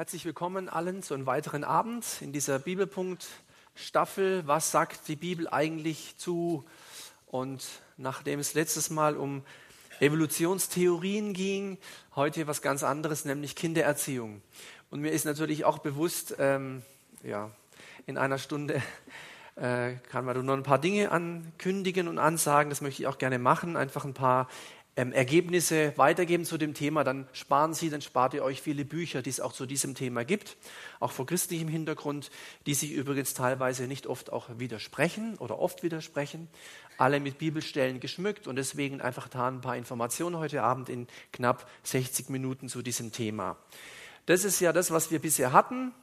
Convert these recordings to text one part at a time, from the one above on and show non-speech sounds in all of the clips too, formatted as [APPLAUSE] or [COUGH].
Herzlich willkommen allen zu einem weiteren Abend in dieser Bibelpunkt-Staffel. Was sagt die Bibel eigentlich zu? Und nachdem es letztes Mal um Evolutionstheorien ging, heute was ganz anderes, nämlich Kindererziehung. Und mir ist natürlich auch bewusst, ähm, ja, in einer Stunde äh, kann man nur ein paar Dinge ankündigen und ansagen. Das möchte ich auch gerne machen. Einfach ein paar ähm, Ergebnisse weitergeben zu dem Thema, dann sparen Sie, dann spart ihr euch viele Bücher, die es auch zu diesem Thema gibt, auch vor christlichem Hintergrund, die sich übrigens teilweise nicht oft auch widersprechen oder oft widersprechen, alle mit Bibelstellen geschmückt und deswegen einfach da ein paar Informationen heute Abend in knapp 60 Minuten zu diesem Thema. Das ist ja das, was wir bisher hatten.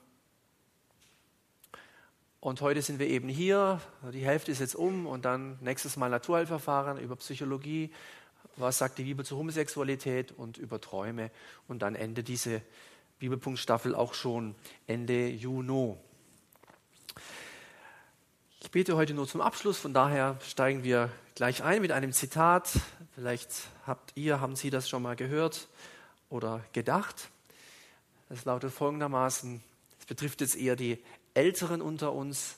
Und heute sind wir eben hier, die Hälfte ist jetzt um und dann nächstes Mal Naturheilverfahren über Psychologie, was sagt die Bibel zur Homosexualität und über Träume. Und dann endet diese Bibelpunktstaffel auch schon Ende Juni. Ich bete heute nur zum Abschluss, von daher steigen wir gleich ein mit einem Zitat. Vielleicht habt ihr, haben Sie das schon mal gehört oder gedacht. Es lautet folgendermaßen, es betrifft jetzt eher die Älteren unter uns.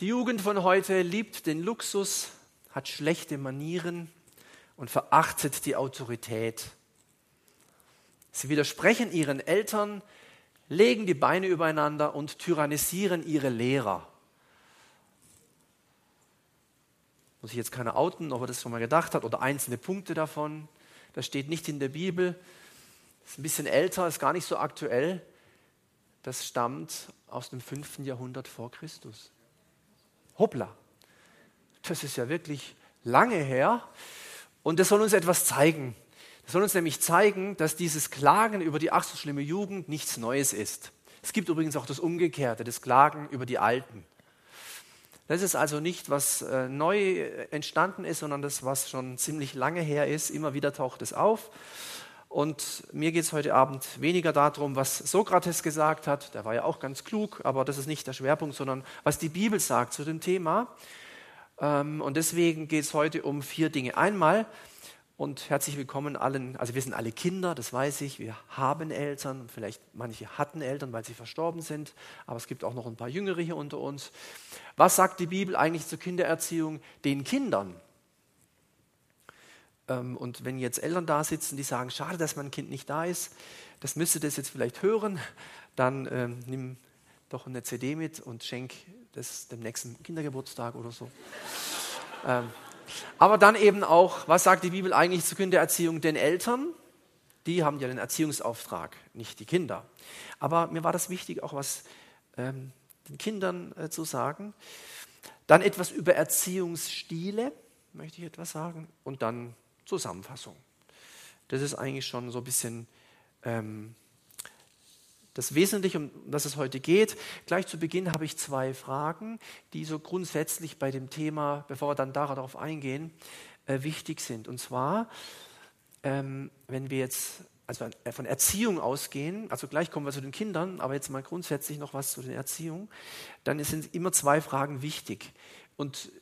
Die Jugend von heute liebt den Luxus, hat schlechte Manieren, und verachtet die Autorität. Sie widersprechen ihren Eltern, legen die Beine übereinander und tyrannisieren ihre Lehrer. Muss ich jetzt keiner outen, ob er das schon mal gedacht hat oder einzelne Punkte davon. Das steht nicht in der Bibel. Ist ein bisschen älter, ist gar nicht so aktuell. Das stammt aus dem 5. Jahrhundert vor Christus. Hoppla. Das ist ja wirklich lange her. Und das soll uns etwas zeigen. Das soll uns nämlich zeigen, dass dieses Klagen über die ach so schlimme Jugend nichts Neues ist. Es gibt übrigens auch das Umgekehrte, das Klagen über die Alten. Das ist also nicht, was äh, neu entstanden ist, sondern das, was schon ziemlich lange her ist. Immer wieder taucht es auf. Und mir geht es heute Abend weniger darum, was Sokrates gesagt hat. Der war ja auch ganz klug, aber das ist nicht der Schwerpunkt, sondern was die Bibel sagt zu dem Thema. Ähm, und deswegen geht es heute um vier Dinge. Einmal, und herzlich willkommen allen, also wir sind alle Kinder, das weiß ich, wir haben Eltern, vielleicht manche hatten Eltern, weil sie verstorben sind, aber es gibt auch noch ein paar Jüngere hier unter uns. Was sagt die Bibel eigentlich zur Kindererziehung den Kindern? Ähm, und wenn jetzt Eltern da sitzen, die sagen, schade, dass mein Kind nicht da ist, das müsste das jetzt vielleicht hören, dann ähm, nimm doch eine CD mit und schenk das dem nächsten Kindergeburtstag oder so. ähm, aber dann eben auch, was sagt die Bibel eigentlich zur Kindererziehung den Eltern? Die haben ja den Erziehungsauftrag, nicht die Kinder. Aber mir war das wichtig, auch was ähm, den Kindern äh, zu sagen. Dann etwas über Erziehungsstile, möchte ich etwas sagen. Und dann Zusammenfassung. Das ist eigentlich schon so ein bisschen ähm, das Wesentliche, um das es heute geht. Gleich zu Beginn habe ich zwei Fragen, die so grundsätzlich bei dem Thema, bevor wir dann darauf eingehen, äh, wichtig sind. Und zwar, ähm, wenn wir jetzt also äh, von Erziehung ausgehen, also gleich kommen wir zu den Kindern, aber jetzt mal grundsätzlich noch was zu den Erziehung, dann sind immer zwei Fragen wichtig. Und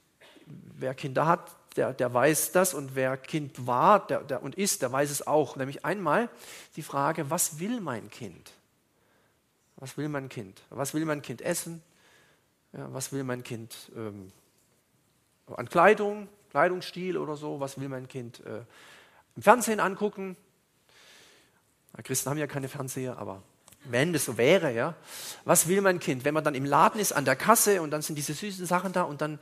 wer Kinder hat, der, der weiß das und wer Kind war der, der, und ist, der weiß es auch. Nämlich einmal die Frage, was will mein Kind? Was will mein Kind? Was will mein Kind essen? Ja, was will mein Kind ähm, an Kleidung, Kleidungsstil oder so? Was will mein Kind äh, im Fernsehen angucken? Na, Christen haben ja keine Fernseher, aber wenn das so wäre, ja. Was will mein Kind? Wenn man dann im Laden ist, an der Kasse und dann sind diese süßen Sachen da und dann, äh,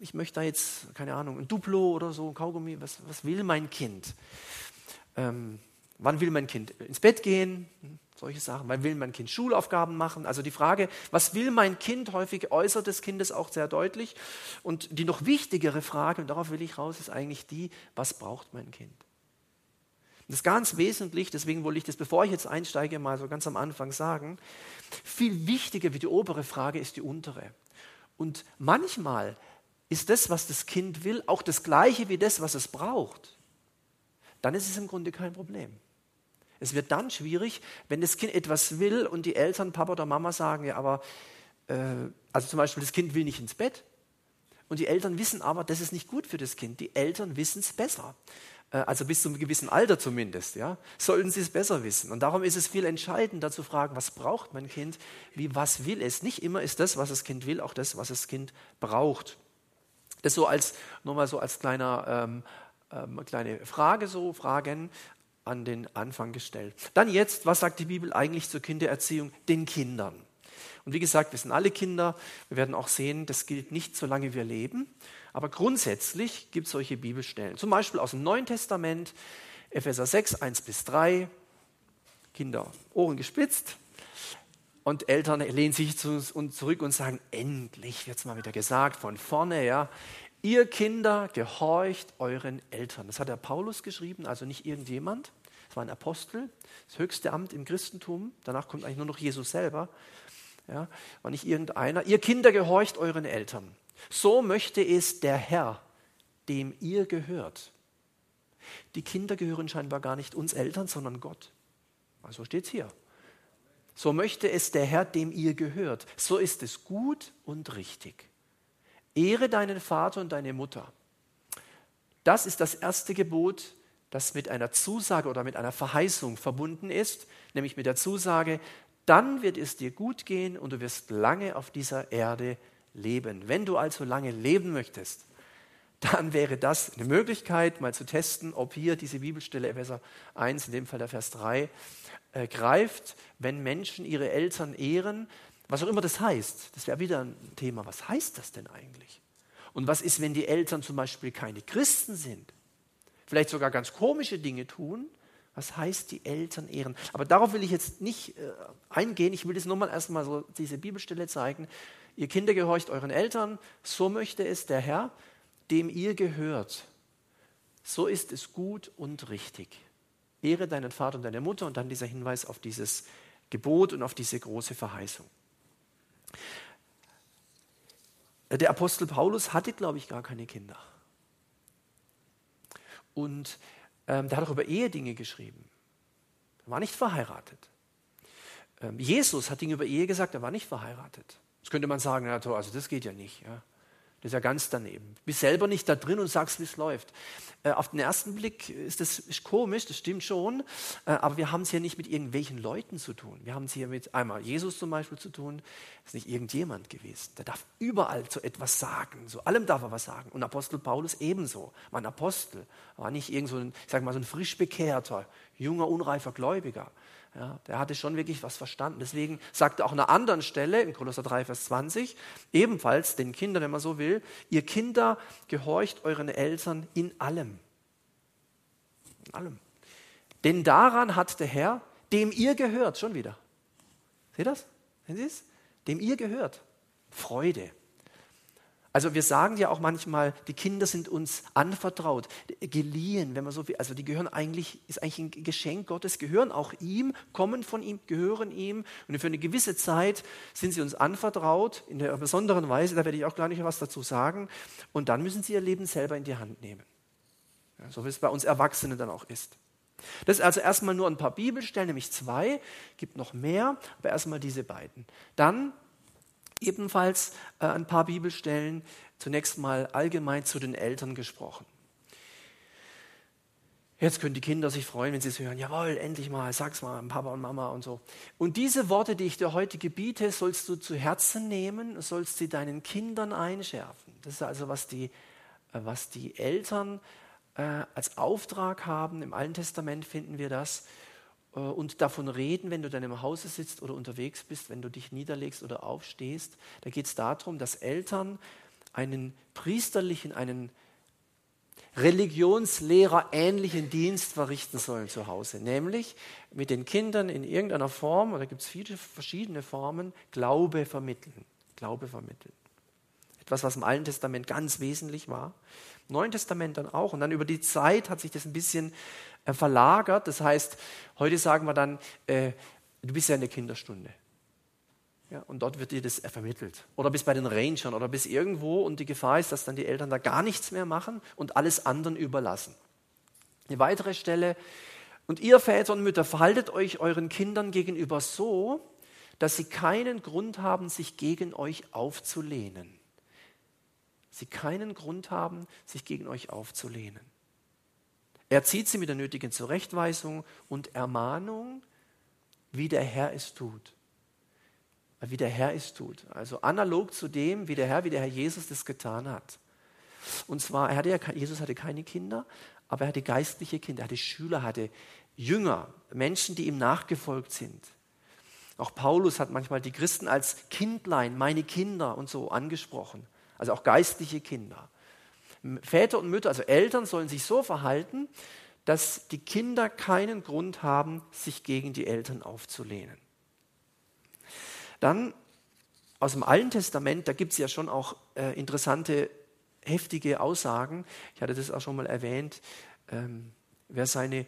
ich möchte da jetzt, keine Ahnung, ein Duplo oder so, ein Kaugummi, was, was will mein Kind? Ähm, wann will mein Kind ins Bett gehen? Solche Sachen. Wann will mein Kind Schulaufgaben machen? Also die Frage, was will mein Kind, häufig äußert des Kindes auch sehr deutlich. Und die noch wichtigere Frage, und darauf will ich raus, ist eigentlich die, was braucht mein Kind? Das ist ganz wesentlich, deswegen wollte ich das, bevor ich jetzt einsteige, mal so ganz am Anfang sagen. Viel wichtiger wie die obere Frage ist die untere. Und manchmal ist das, was das Kind will, auch das gleiche wie das, was es braucht. Dann ist es im Grunde kein Problem. Es wird dann schwierig, wenn das Kind etwas will und die Eltern, Papa oder Mama sagen, ja, aber, äh, also zum Beispiel, das Kind will nicht ins Bett. Und die Eltern wissen aber, das ist nicht gut für das Kind. Die Eltern wissen es besser. äh, also bis zu einem gewissen Alter zumindest, ja, sollten sie es besser wissen. Und darum ist es viel entscheidender zu fragen, was braucht mein Kind, wie was will es. Nicht immer ist das, was das Kind will, auch das, was das Kind braucht. Das so als, nur mal so als kleiner, ähm, ähm, kleine Frage, so Fragen an den Anfang gestellt. Dann jetzt, was sagt die Bibel eigentlich zur Kindererziehung den Kindern? Und wie gesagt, wir sind alle Kinder. Wir werden auch sehen, das gilt nicht, solange wir leben. Aber grundsätzlich gibt es solche Bibelstellen. Zum Beispiel aus dem Neuen Testament, Epheser 6, 1 bis 3. Kinder, Ohren gespitzt. Und Eltern lehnen sich zu uns zurück und sagen, endlich wird es mal wieder gesagt, von vorne, ja. Ihr Kinder, gehorcht euren Eltern. Das hat der Paulus geschrieben, also nicht irgendjemand. War ein Apostel, das höchste Amt im Christentum. Danach kommt eigentlich nur noch Jesus selber. Ja, war nicht irgendeiner. Ihr Kinder gehorcht euren Eltern. So möchte es der Herr, dem ihr gehört. Die Kinder gehören scheinbar gar nicht uns Eltern, sondern Gott. Also steht es hier. So möchte es der Herr, dem ihr gehört. So ist es gut und richtig. Ehre deinen Vater und deine Mutter. Das ist das erste Gebot, das mit einer Zusage oder mit einer Verheißung verbunden ist, nämlich mit der Zusage, dann wird es dir gut gehen und du wirst lange auf dieser Erde leben. Wenn du also lange leben möchtest, dann wäre das eine Möglichkeit, mal zu testen, ob hier diese Bibelstelle Epheser 1, in dem Fall der Vers 3, äh, greift, wenn Menschen ihre Eltern ehren, was auch immer das heißt. Das wäre wieder ein Thema. Was heißt das denn eigentlich? Und was ist, wenn die Eltern zum Beispiel keine Christen sind? Vielleicht sogar ganz komische Dinge tun was heißt die Eltern ehren? Aber darauf will ich jetzt nicht äh, eingehen. Ich will jetzt nur mal erstmal so diese Bibelstelle zeigen. Ihr Kinder gehorcht euren Eltern, so möchte es der Herr, dem ihr gehört. So ist es gut und richtig. Ehre deinen Vater und deine Mutter und dann dieser Hinweis auf dieses Gebot und auf diese große Verheißung. Der Apostel Paulus hatte, glaube ich, gar keine Kinder. Und ähm, der hat auch über Ehedinge geschrieben. Er war nicht verheiratet. Ähm, Jesus hat Dinge über Ehe gesagt, er war nicht verheiratet. Jetzt könnte man sagen, ja, also das geht ja nicht. Ja. Das ist ja ganz daneben. Du bist selber nicht da drin und sagst, wie es läuft. Äh, auf den ersten Blick ist das ist komisch, das stimmt schon, äh, aber wir haben es hier nicht mit irgendwelchen Leuten zu tun. Wir haben es hier mit einmal Jesus zum Beispiel zu tun. Ist nicht irgendjemand gewesen. Der darf überall zu etwas sagen. Zu allem darf er was sagen. Und Apostel Paulus ebenso. War ein Apostel. War nicht irgend so ein, ich sag mal, so ein frisch bekehrter, junger, unreifer Gläubiger. Ja, der hatte schon wirklich was verstanden. Deswegen sagt er auch an einer anderen Stelle, in Kolosser 3, Vers 20, ebenfalls den Kindern, wenn man so will, ihr Kinder gehorcht euren Eltern in allem. In allem. Denn daran hat der Herr, dem ihr gehört, schon wieder. Seht ihr das? Sehen Sie es? Dem ihr gehört. Freude. Also wir sagen ja auch manchmal, die Kinder sind uns anvertraut, geliehen, wenn man so will. Also die gehören eigentlich, ist eigentlich ein Geschenk Gottes, gehören auch ihm, kommen von ihm, gehören ihm. Und für eine gewisse Zeit sind sie uns anvertraut, in einer besonderen Weise, da werde ich auch gar nicht was dazu sagen. Und dann müssen sie ihr Leben selber in die Hand nehmen. Ja, so wie es bei uns Erwachsenen dann auch ist. Das ist also erstmal nur ein paar Bibelstellen, nämlich zwei, gibt noch mehr, aber erstmal diese beiden. Dann Ebenfalls äh, ein paar Bibelstellen, zunächst mal allgemein zu den Eltern gesprochen. Jetzt können die Kinder sich freuen, wenn sie es hören. Jawohl, endlich mal, sag's mal, Papa und Mama und so. Und diese Worte, die ich dir heute gebiete, sollst du zu Herzen nehmen, sollst sie deinen Kindern einschärfen. Das ist also, was die, äh, was die Eltern äh, als Auftrag haben. Im Alten Testament finden wir das. Äh, und davon reden, wenn du dann im Hause sitzt oder unterwegs bist, wenn du dich niederlegst oder aufstehst. Da geht es darum, dass Eltern einen priesterlichen, einen Religionslehrer ähnlichen Dienst verrichten sollen zu Hause, nämlich mit den Kindern in irgendeiner Form, oder gibt es viele verschiedene Formen, Glaube vermitteln. Glaube vermitteln. Etwas, was im Alten Testament ganz wesentlich war. Im Neuen Testament dann auch. Und dann über die Zeit hat sich das ein bisschen verlagert. Das heißt, heute sagen wir dann, äh, du bist ja in der Kinderstunde. Ja, und dort wird dir das vermittelt. Oder bis bei den Rangern oder bis irgendwo und die Gefahr ist, dass dann die Eltern da gar nichts mehr machen und alles anderen überlassen. Eine weitere Stelle. Und ihr Väter und Mütter, verhaltet euch euren Kindern gegenüber so, dass sie keinen Grund haben, sich gegen euch aufzulehnen. Sie keinen Grund haben, sich gegen euch aufzulehnen. Er zieht sie mit der nötigen Zurechtweisung und Ermahnung, wie der Herr es tut. Wie der Herr es tut. Also analog zu dem, wie der Herr, wie der Herr Jesus das getan hat. Und zwar, hatte ja, Jesus hatte keine Kinder, aber er hatte geistliche Kinder, er hatte Schüler, hatte Jünger, Menschen, die ihm nachgefolgt sind. Auch Paulus hat manchmal die Christen als Kindlein, meine Kinder und so angesprochen. Also auch geistliche Kinder. Väter und Mütter, also Eltern, sollen sich so verhalten, dass die Kinder keinen Grund haben, sich gegen die Eltern aufzulehnen. Dann aus dem Alten Testament, da gibt es ja schon auch äh, interessante, heftige Aussagen. Ich hatte das auch schon mal erwähnt. Ähm, wer seine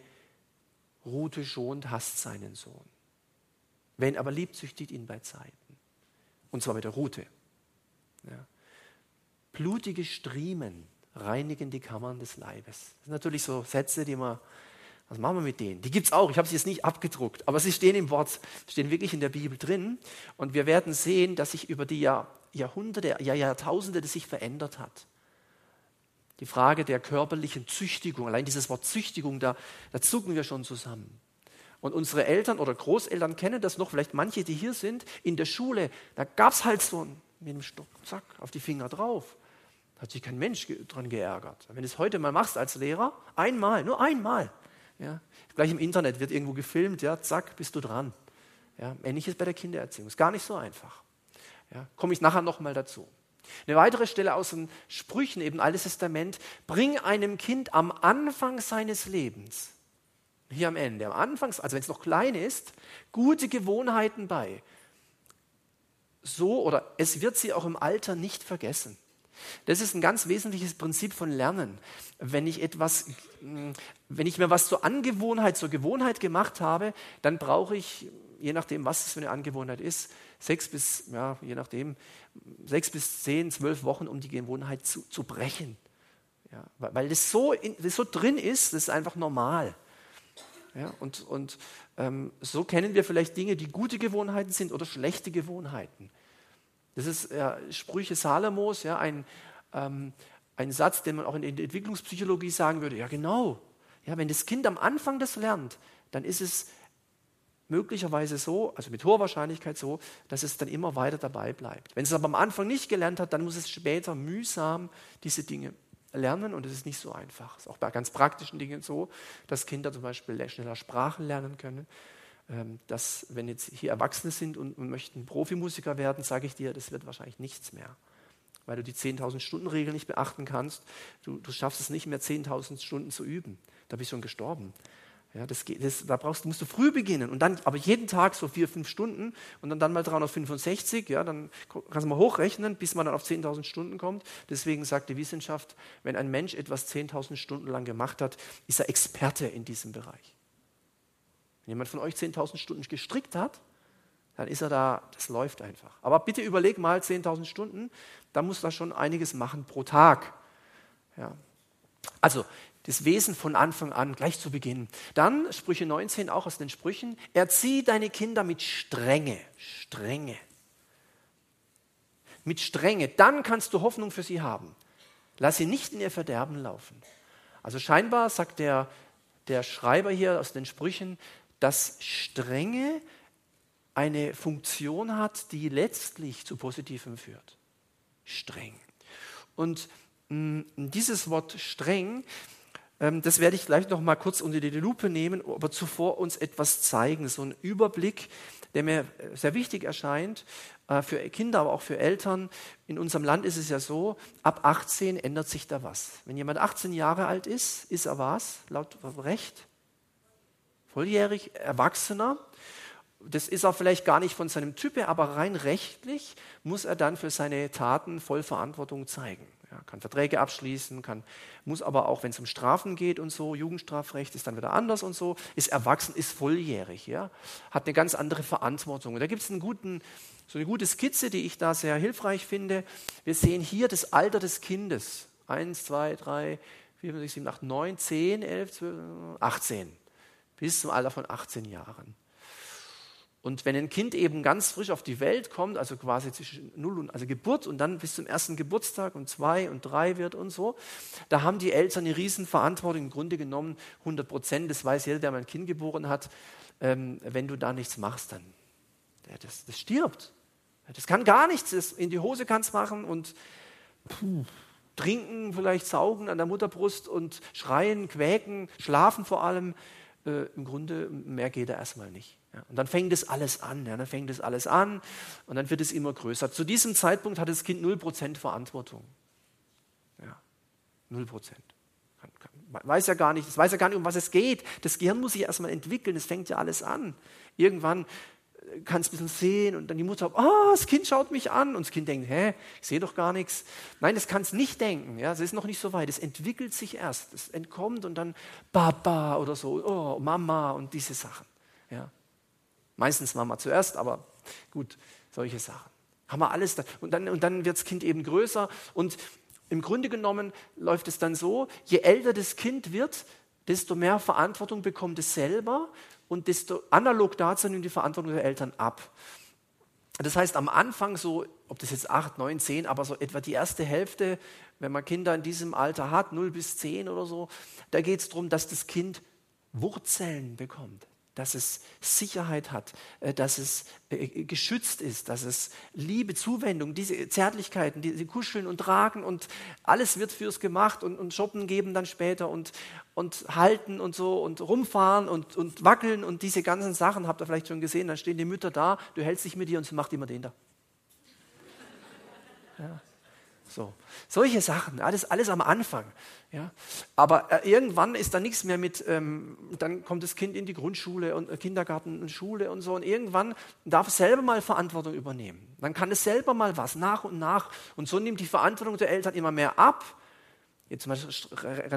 Rute schont, hasst seinen Sohn. Wenn aber liebt, züchtigt ihn bei Zeiten. Und zwar mit der Rute. Ja. Blutige Striemen reinigen die Kammern des Leibes. Das sind natürlich so Sätze, die man, was machen wir mit denen? Die gibt es auch, ich habe sie jetzt nicht abgedruckt, aber sie stehen im Wort, stehen wirklich in der Bibel drin. Und wir werden sehen, dass sich über die Jahr, Jahrhunderte, Jahr, Jahrtausende das sich verändert hat. Die Frage der körperlichen Züchtigung, allein dieses Wort Züchtigung, da, da zucken wir schon zusammen. Und unsere Eltern oder Großeltern kennen das noch, vielleicht manche, die hier sind, in der Schule, da gab es halt so ein, mit dem Stock, zack, auf die Finger drauf. Hat sich kein Mensch dran geärgert. Wenn du es heute mal machst als Lehrer, einmal, nur einmal. Ja, gleich im Internet wird irgendwo gefilmt, ja, zack, bist du dran. Ja, ähnliches bei der Kindererziehung. Ist gar nicht so einfach. Ja, Komme ich nachher nochmal dazu. Eine weitere Stelle aus den Sprüchen, eben Altes Testament, bring einem Kind am Anfang seines Lebens hier am Ende, am Anfang, also wenn es noch klein ist, gute Gewohnheiten bei. So oder es wird sie auch im Alter nicht vergessen. Das ist ein ganz wesentliches Prinzip von Lernen. Wenn ich etwas, wenn ich mir was zur Angewohnheit, zur Gewohnheit gemacht habe, dann brauche ich, je nachdem, was es für eine Angewohnheit ist, sechs bis, ja, je nachdem, sechs bis zehn, zwölf Wochen, um die Gewohnheit zu, zu brechen. Ja, weil das so, das so drin ist, das ist einfach normal. Ja, und und ähm, so kennen wir vielleicht Dinge, die gute Gewohnheiten sind oder schlechte Gewohnheiten. Das ist ja, Sprüche Salomos, ja, ein, ähm, ein Satz, den man auch in der Entwicklungspsychologie sagen würde. Ja, genau. Ja, wenn das Kind am Anfang das lernt, dann ist es möglicherweise so, also mit hoher Wahrscheinlichkeit so, dass es dann immer weiter dabei bleibt. Wenn es aber am Anfang nicht gelernt hat, dann muss es später mühsam diese Dinge lernen und es ist nicht so einfach. Es ist auch bei ganz praktischen Dingen so, dass Kinder zum Beispiel schneller Sprachen lernen können. Ähm, dass, wenn jetzt hier Erwachsene sind und, möchten Profimusiker werden, sage ich dir, das wird wahrscheinlich nichts mehr. Weil du die 10.000 Stunden Regel nicht beachten kannst. Du, du schaffst es nicht mehr, 10.000 Stunden zu üben. Da bist du schon gestorben. Ja, das, das, da brauchst, musst du früh beginnen und dann aber jeden Tag so vier, fünf Stunden und dann, dann mal 365, ja, dann kannst du mal hochrechnen, bis man dann auf 10.000 Stunden kommt. Deswegen sagt die Wissenschaft, wenn ein Mensch etwas 10.000 Stunden lang gemacht hat, ist er Experte in diesem Bereich. Wenn jemand von euch 10.000 Stunden gestrickt hat, dann ist er da, das läuft einfach. Aber bitte überleg mal 10.000 Stunden, da muss er schon einiges machen pro Tag. Ja. Also das Wesen von Anfang an, gleich zu Beginn. Dann Sprüche 19, auch aus den Sprüchen, erzieh deine Kinder mit Strenge, Strenge. Mit Strenge, dann kannst du Hoffnung für sie haben. Lass sie nicht in ihr Verderben laufen. Also scheinbar sagt der, der Schreiber hier aus den Sprüchen, dass Strenge eine Funktion hat, die letztlich zu Positivem führt. Streng. Und mm, dieses Wort streng ähm, das werde ich gleich noch mal kurz unter die Lupe nehmen, aber zuvor uns etwas zeigen, so einen Überblick, der mir äh, sehr wichtig erscheint äh, für Kinder, aber auch für Eltern. In unserem Land ist es ja so, ab 18 ändert sich da was. Wenn jemand 18 Jahre alt ist, ist er was? Laut Recht? Volljährig, Erwachsener. Das ist er vielleicht gar nicht von seinem Type, aber rein rechtlich muss er dann für seine Taten voll Verantwortung zeigen. Ja, kann Verträge abschließen, kann, muss aber auch, wenn es um Strafen geht und so, Jugendstrafrecht ist dann wieder anders und so, ist erwachsen, ist volljährig, ja, hat eine ganz andere Verantwortung. Und da gibt es so eine gute Skizze, die ich da sehr hilfreich finde. Wir sehen hier das Alter des Kindes. Eins, zwei, drei, vier, fünf, sechs, sieben, acht, neun, zehn, elf, zwölf, achtzehn. Bis zum Alter von 18 Jahren. Und wenn ein Kind eben ganz frisch auf die Welt kommt, also quasi zwischen Null und also Geburt und dann bis zum ersten Geburtstag und zwei und drei wird und so, da haben die Eltern eine Riesenverantwortung im Grunde genommen, 100 Prozent. Das weiß jeder, der mal ein Kind geboren hat. Ähm, wenn du da nichts machst, dann ja, das, das stirbt. Das kann gar nichts. Das in die Hose kann es machen und puh, trinken, vielleicht saugen an der Mutterbrust und schreien, quäken, schlafen vor allem. Äh, Im Grunde mehr geht da erstmal nicht. Ja, und dann fängt es alles an, ja, dann fängt es alles an und dann wird es immer größer. Zu diesem Zeitpunkt hat das Kind 0% Verantwortung. Ja, 0%. Kann, kann, weiß ja gar nicht, es weiß ja gar nicht, um was es geht. Das Gehirn muss sich erstmal entwickeln, es fängt ja alles an. Irgendwann kann es ein bisschen sehen und dann die Mutter, oh, das Kind schaut mich an und das Kind denkt, hä, ich sehe doch gar nichts. Nein, das kann es nicht denken, ja, es ist noch nicht so weit, es entwickelt sich erst, es entkommt und dann Papa oder so, oh, Mama und diese Sachen. Ja. Meistens Mama zuerst, aber gut, solche Sachen. Haben wir alles da. Und dann, und dann wird das Kind eben größer. Und im Grunde genommen läuft es dann so, je älter das Kind wird, desto mehr Verantwortung bekommt es selber und desto analog dazu nimmt die Verantwortung der Eltern ab. Das heißt, am Anfang so, ob das jetzt acht, neun, zehn, aber so etwa die erste Hälfte, wenn man Kinder in diesem Alter hat, 0 bis 10 oder so, da geht es darum, dass das Kind Wurzeln bekommt dass es Sicherheit hat, äh, dass es äh, geschützt ist, dass es Liebe, Zuwendung, diese Zärtlichkeiten, diese Kuscheln und Tragen und alles wird fürs gemacht und, und Shoppen geben dann später und, und halten und so und rumfahren und, und wackeln und diese ganzen Sachen habt ihr vielleicht schon gesehen, dann stehen die Mütter da, du hältst dich mit dir und sie macht immer den da. Ja. So. Solche Sachen, alles, alles am Anfang. Ja. Aber äh, irgendwann ist da nichts mehr mit, ähm, dann kommt das Kind in die Grundschule und äh, Kindergarten und Schule und so und irgendwann darf es selber mal Verantwortung übernehmen. Dann kann es selber mal was nach und nach und so nimmt die Verantwortung der Eltern immer mehr ab. Jetzt mal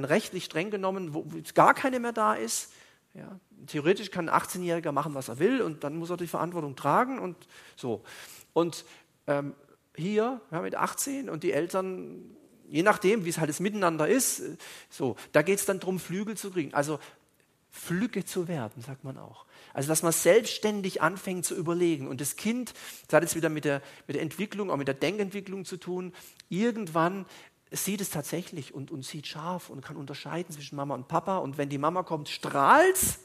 rechtlich streng genommen, wo gar keine mehr da ist. Ja. Theoretisch kann ein 18-Jähriger machen, was er will und dann muss er die Verantwortung tragen und so. Und ähm, hier ja, mit 18 und die Eltern, je nachdem, wie es halt das Miteinander ist, so, da geht es dann darum, Flügel zu kriegen. Also Flügge zu werden, sagt man auch. Also, dass man selbstständig anfängt zu überlegen. Und das Kind, das hat jetzt wieder mit der, mit der Entwicklung, auch mit der Denkentwicklung zu tun, irgendwann sieht es tatsächlich und, und sieht scharf und kann unterscheiden zwischen Mama und Papa. Und wenn die Mama kommt, strahlt's.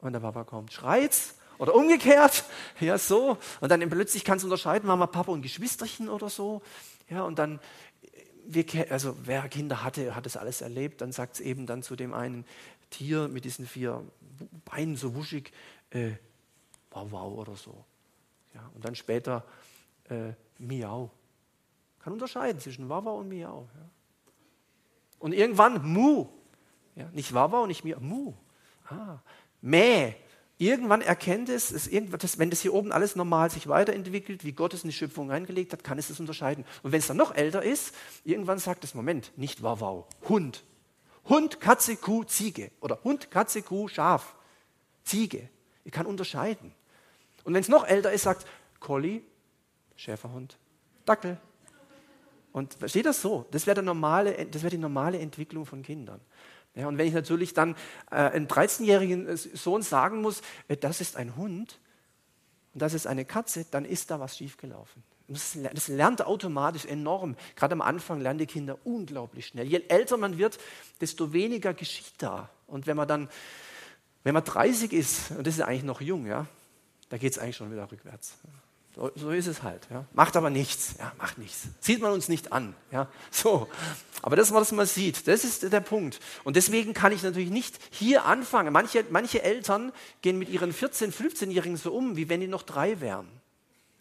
Und der Papa kommt, schreit's. Oder umgekehrt, [LAUGHS] ja, so. Und dann plötzlich kannst du unterscheiden, Mama, Papa und Geschwisterchen oder so. Ja, und dann, wir, also wer Kinder hatte, hat das alles erlebt. Dann sagt es eben dann zu dem einen Tier mit diesen vier Beinen so wuschig, äh, wow, wow oder so. Ja, und dann später äh, Miau. Kann unterscheiden zwischen Wawa und Miau. Ja. Und irgendwann Mu. Ja, nicht Wawa und nicht Miau, Mu. Ah, Mäh. Irgendwann erkennt es, es das, wenn das hier oben alles normal sich weiterentwickelt, wie Gott es in die Schöpfung reingelegt hat, kann es es unterscheiden. Und wenn es dann noch älter ist, irgendwann sagt es, Moment, nicht wow, Hund. Hund, Katze, Kuh, Ziege. Oder Hund, Katze, Kuh, Schaf, Ziege. Ich kann unterscheiden. Und wenn es noch älter ist, sagt Collie, Schäferhund, Dackel. Und steht das so? Das wäre wär die normale Entwicklung von Kindern. Ja, und wenn ich natürlich dann äh, einem 13-jährigen äh, Sohn sagen muss, äh, das ist ein Hund und das ist eine Katze, dann ist da was schiefgelaufen. Das, das lernt automatisch enorm. Gerade am Anfang lernen die Kinder unglaublich schnell. Je älter man wird, desto weniger geschieht da. Und wenn man dann, wenn man 30 ist, und das ist eigentlich noch jung, ja, da geht es eigentlich schon wieder rückwärts. So, so, ist es halt. Ja. Macht aber nichts. Ja, macht nichts. Sieht man uns nicht an. Ja. [LAUGHS] So. Aber das, was man sieht, das ist der Punkt. Und deswegen kann ich natürlich nicht hier anfangen. Manche, manche Eltern gehen mit ihren 14-, 15-Jährigen so um, wie wenn die noch drei wären.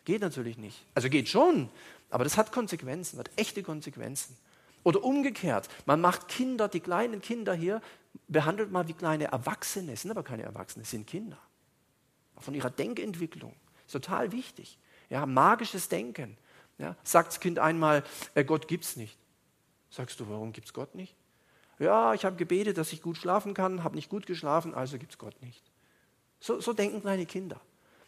Geht natürlich nicht. Also geht schon, aber das hat Konsequenzen, hat echte Konsequenzen. Oder umgekehrt, man macht Kinder, die kleinen Kinder hier, behandelt mal wie kleine Erwachsene, sind aber keine Erwachsene, sind Kinder. Von ihrer Denkentwicklung. Total wichtig. Ja, magisches Denken. Ja, sagt das Kind einmal, äh, Gott es nicht. Sagst du, warum gibt es Gott nicht? Ja, ich habe gebetet, dass ich gut schlafen kann, habe nicht gut geschlafen, also gibt es Gott nicht. So, so denken kleine Kinder.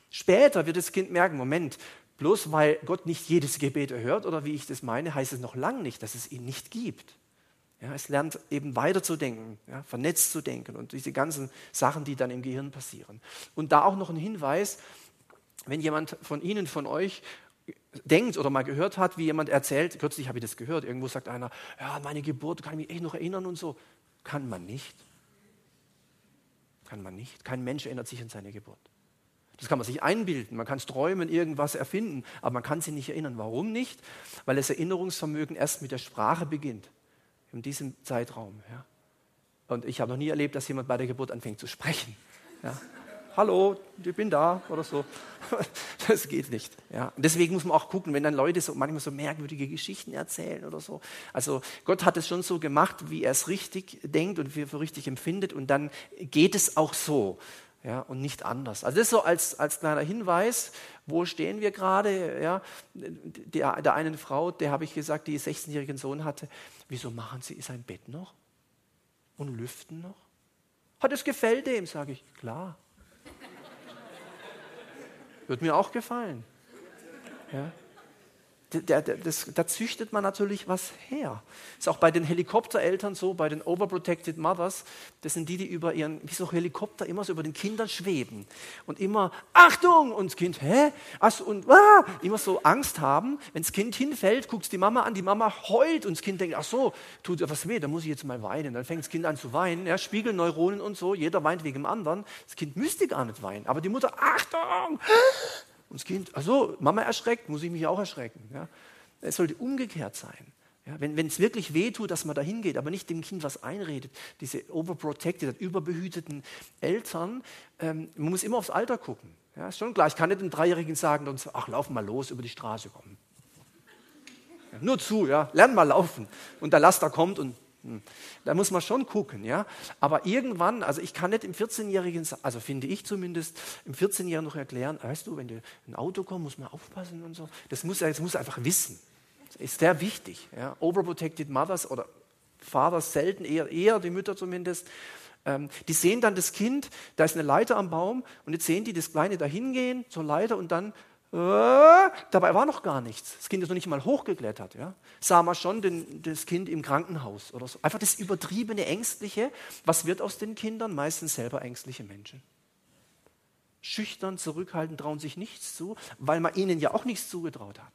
Später wird das Kind merken, Moment, bloß weil Gott nicht jedes Gebet erhört oder wie ich das meine, heißt es noch lange nicht, dass es ihn nicht gibt. Ja, es lernt eben weiterzudenken, ja, vernetzt zu denken und diese ganzen Sachen, die dann im Gehirn passieren. Und da auch noch ein Hinweis, wenn jemand von Ihnen, von euch denkt oder mal gehört hat, wie jemand erzählt, kürzlich habe ich das gehört, irgendwo sagt einer, ja, meine Geburt, kann ich mich echt noch erinnern und so. Kann man nicht. Kann man nicht. Kein Mensch erinnert sich an seine Geburt. Das kann man sich einbilden, man kann es träumen, irgendwas erfinden, aber man kann sich nicht erinnern. Warum nicht? Weil das Erinnerungsvermögen erst mit der Sprache beginnt, in diesem Zeitraum. Ja. Und ich habe noch nie erlebt, dass jemand bei der Geburt anfängt zu sprechen. Ja hallo, ich bin da oder so. [LAUGHS] Das geht nicht. Ja. Und deswegen muss man auch gucken, wenn dann Leute so manchmal so merkwürdige Geschichten erzählen oder so. Also Gott hat es schon so gemacht, wie er es richtig denkt und wie er für richtig empfindet und dann geht es auch so. Ja, und nicht anders. Also das so als, als kleiner Hinweis, wo stehen wir gerade? Ja, der, der einen Frau, der habe ich gesagt, die 16-jährigen Sohn hatte, wieso machen Sie sein Bett noch und lüften noch? Hat es gefällt dem, sage ich, klar. Wird mir auch gefallen. Ja? Da, das, da züchtet man natürlich was her. Ist auch bei den Helikoptereltern so, bei den Overprotected Mothers. Das sind die, die über ihren, wie so Helikopter immer so über den Kindern schweben und immer Achtung und das Kind, hä? Ach, und ah, immer so Angst haben. Wenn das Kind hinfällt, guckt die Mama an, die Mama heult und das Kind denkt, ach so, tut was weh, da muss ich jetzt mal weinen. Dann fängt das Kind an zu weinen, ja, Spiegelneuronen und so. Jeder weint wegen dem anderen. Das Kind müsste gar nicht weinen, aber die Mutter, Achtung! Und das Kind, also Mama erschreckt, muss ich mich auch erschrecken. Ja? Es sollte umgekehrt sein. Ja, wenn es wirklich weh tut, dass man da hingeht, aber nicht dem Kind was einredet, diese overprotected, überbehüteten Eltern, ähm, man muss immer aufs Alter gucken. Ja, ist schon klar, ich kann nicht einem Dreijährigen sagen, ach, lauf mal los, über die Straße kommen. Ja, nur zu, ja, lern mal laufen. Und der Laster kommt und. Da muss man schon gucken, ja. Aber irgendwann, also ich kann nicht im 14-Jährigen, also finde ich zumindest, im 14-Jährigen noch erklären, weißt du, wenn du ein Auto kommt, muss man aufpassen und so. Das muss er, das muss er einfach wissen. Das ist sehr wichtig. Ja. Overprotected Mothers oder Fathers selten, eher, eher die Mütter zumindest. Ähm, die sehen dann das Kind, da ist eine Leiter am Baum und jetzt sehen die das Kleine da hingehen zur Leiter und dann äh, dabei war noch gar nichts. Das Kind ist noch nicht mal hochgeklettert. Ja? Sah man schon den, das Kind im Krankenhaus oder so. Einfach das übertriebene Ängstliche. Was wird aus den Kindern? Meistens selber ängstliche Menschen. Schüchtern, zurückhaltend, trauen sich nichts zu, weil man ihnen ja auch nichts zugetraut hat.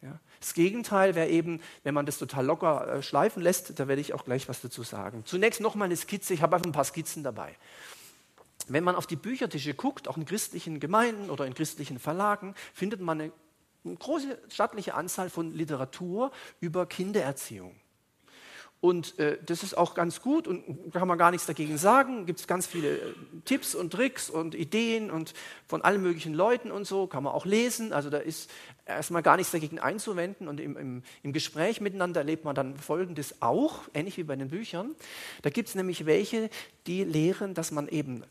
Ja? Das Gegenteil wäre eben, wenn man das total locker äh, schleifen lässt, da werde ich auch gleich was dazu sagen. Zunächst noch mal eine Skizze, ich habe einfach ein paar Skizzen dabei. Wenn man auf die Büchertische guckt, auch in christlichen Gemeinden oder in christlichen Verlagen, findet man eine, große stattliche Anzahl von Literatur über Kindererziehung. Und äh, das ist auch ganz gut und kann man gar nichts dagegen sagen. Gibt es ganz viele äh, Tipps und Tricks und Ideen und von allen möglichen Leuten und so, kann man auch lesen. Also da ist erstmal gar nichts dagegen einzuwenden. Und im, im, im Gespräch miteinander erlebt man dann Folgendes auch, ähnlich wie bei den Büchern. Da gibt es nämlich welche, die lehren, dass man eben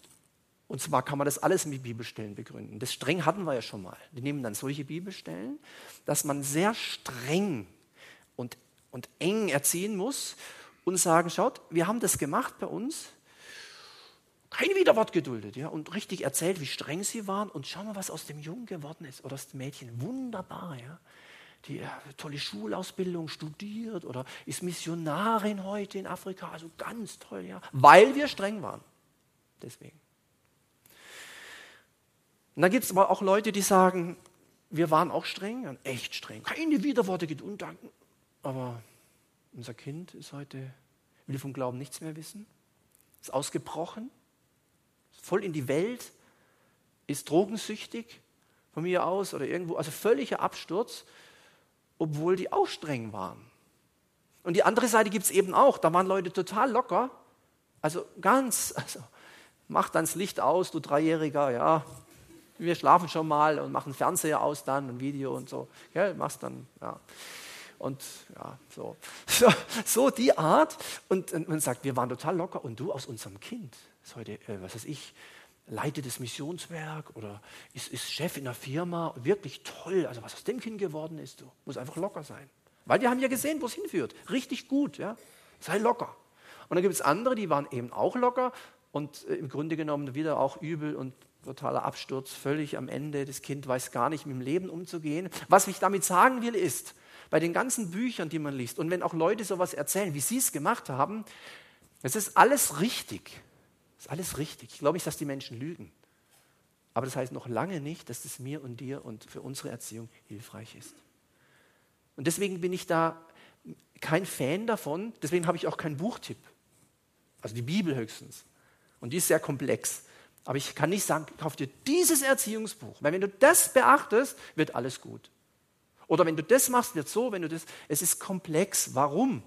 und zwar kann man das alles mit Bibelstellen begründen. Das streng hatten wir ja schon mal. Die nehmen dann solche Bibelstellen, dass man sehr streng und, und eng erziehen muss und sagen, schaut, wir haben das gemacht bei uns, kein Widerwort geduldet, ja, und richtig erzählt, wie streng sie waren und schau mal, was aus dem Jungen geworden ist oder aus dem Mädchen. Wunderbar, ja. Die ja, äh, tolle Schulausbildung studiert oder ist Missionarin heute in Afrika, also ganz toll, ja, weil wir streng waren. Deswegen. Und dann gibt es aber auch Leute, die sagen, wir waren auch streng, echt streng. Keine Widerworte geht undanken. Aber unser Kind ist heute, will vom Glauben nichts mehr wissen, ist ausgebrochen, ist voll in die Welt, ist drogensüchtig von mir aus oder irgendwo, also völliger Absturz, obwohl die auch streng waren. Und die andere Seite gibt es eben auch, da waren Leute total locker, also ganz, [LAUGHS] also mach dann das Licht aus, du Dreijähriger, ja, wir schlafen schon mal und machen Fernseher aus dann und Video und so. Ja, machst dann, ja. Und ja, so. [LAUGHS] so. So, die Art. Und, man sagt, wir waren total locker und du aus unserem Kind, ist heute, äh, was weiß ich, leitet das Missionswerk oder ist, ist Chef in der Firma, wirklich toll. Also was aus dem Kind geworden ist, du muss einfach locker sein. Weil wir haben ja gesehen, wo es hinführt. Richtig gut, ja. Sei locker. Und dann gibt es andere, die waren eben auch locker und äh, im Grunde genommen wieder auch übel und totaler Absturz, völlig am Ende. Das Kind weiß gar nicht, mit dem Leben umzugehen. Was ich damit sagen will, ist, bei den ganzen Büchern, die man liest, und wenn auch Leute sowas erzählen, wie sie es gemacht haben, es ist alles richtig. Es ist alles richtig. Ich glaube nicht, dass die Menschen lügen. Aber das heißt noch lange nicht, dass es mir und dir und für unsere Erziehung hilfreich ist. Und deswegen bin ich da kein Fan davon. Deswegen habe ich auch keinen Buchtipp. Also die Bibel höchstens. Und die ist sehr komplex. Aber ich kann nicht sagen, kauf dir dieses Erziehungsbuch. Weil wenn du das beachtest, wird alles gut. Oder wenn du das machst, wird so, wenn du das. Es ist komplex. Warum?